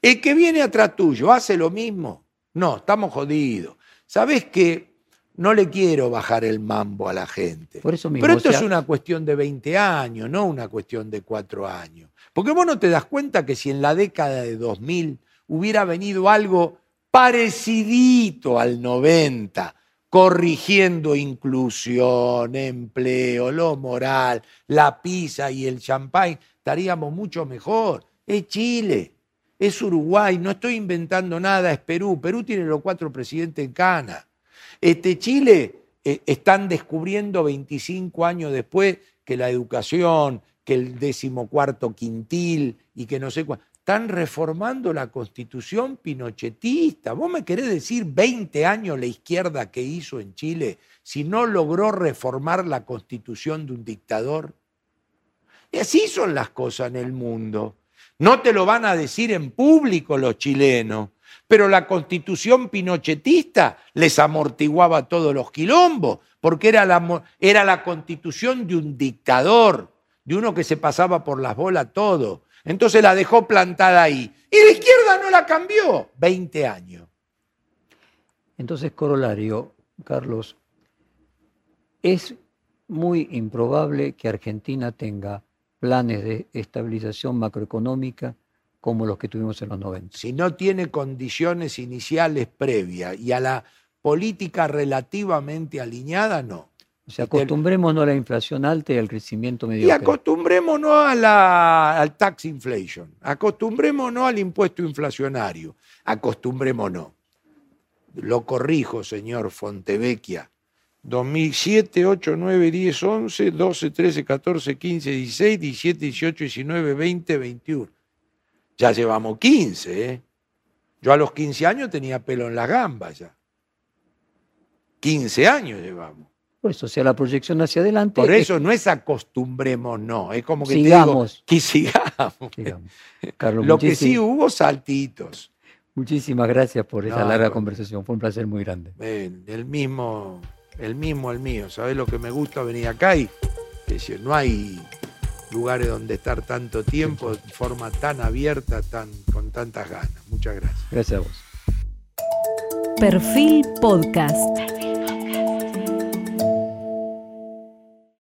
El que viene atrás tuyo hace lo mismo. No, estamos jodidos. ¿Sabés que no le quiero bajar el mambo a la gente? Por eso mismo, Pero esto o sea- es una cuestión de 20 años, no una cuestión de cuatro años. Porque vos no te das cuenta que si en la década de 2000 hubiera venido algo parecidito al 90, corrigiendo inclusión, empleo, lo moral, la pizza y el champán, estaríamos mucho mejor. Es Chile, es Uruguay, no estoy inventando nada, es Perú. Perú tiene los cuatro presidentes en Cana. Este Chile eh, están descubriendo 25 años después que la educación, que el decimocuarto quintil y que no sé cuánto. Están reformando la constitución pinochetista. ¿Vos me querés decir 20 años la izquierda que hizo en Chile si no logró reformar la constitución de un dictador? Y así son las cosas en el mundo. No te lo van a decir en público los chilenos, pero la constitución pinochetista les amortiguaba todos los quilombos, porque era la, era la constitución de un dictador, de uno que se pasaba por las bolas todo. Entonces la dejó plantada ahí. Y la izquierda no la cambió. 20 años. Entonces, corolario, Carlos, es muy improbable que Argentina tenga planes de estabilización macroeconómica como los que tuvimos en los 90. si no tiene condiciones iniciales previas y a la política relativamente alineada, no. O sea, acostumbrémonos a la inflación alta y al crecimiento medio. Y acostumbrémonos a la, al tax inflation, acostumbrémonos al impuesto inflacionario, acostumbrémonos. Lo corrijo, señor Fontevecchia. 2007, 8, 9, 10, 11, 12, 13, 14, 15, 16, 17, 18, 19, 20, 21. Ya llevamos 15, ¿eh? Yo a los 15 años tenía pelo en las gambas ya. 15 años llevamos. Por eso, o sea, la proyección hacia adelante. Por eso no es acostumbremos, no. Es como que sigamos. que sigamos. Carlos, Lo que sí hubo saltitos. Muchísimas gracias por esa larga conversación. Fue un placer muy grande. el mismo, el mismo, el mío. ¿Sabes lo que me gusta venir acá? Y decir, no hay lugares donde estar tanto tiempo de forma tan abierta, tan, con tantas ganas. Muchas gracias. Gracias a vos. Perfil Podcast.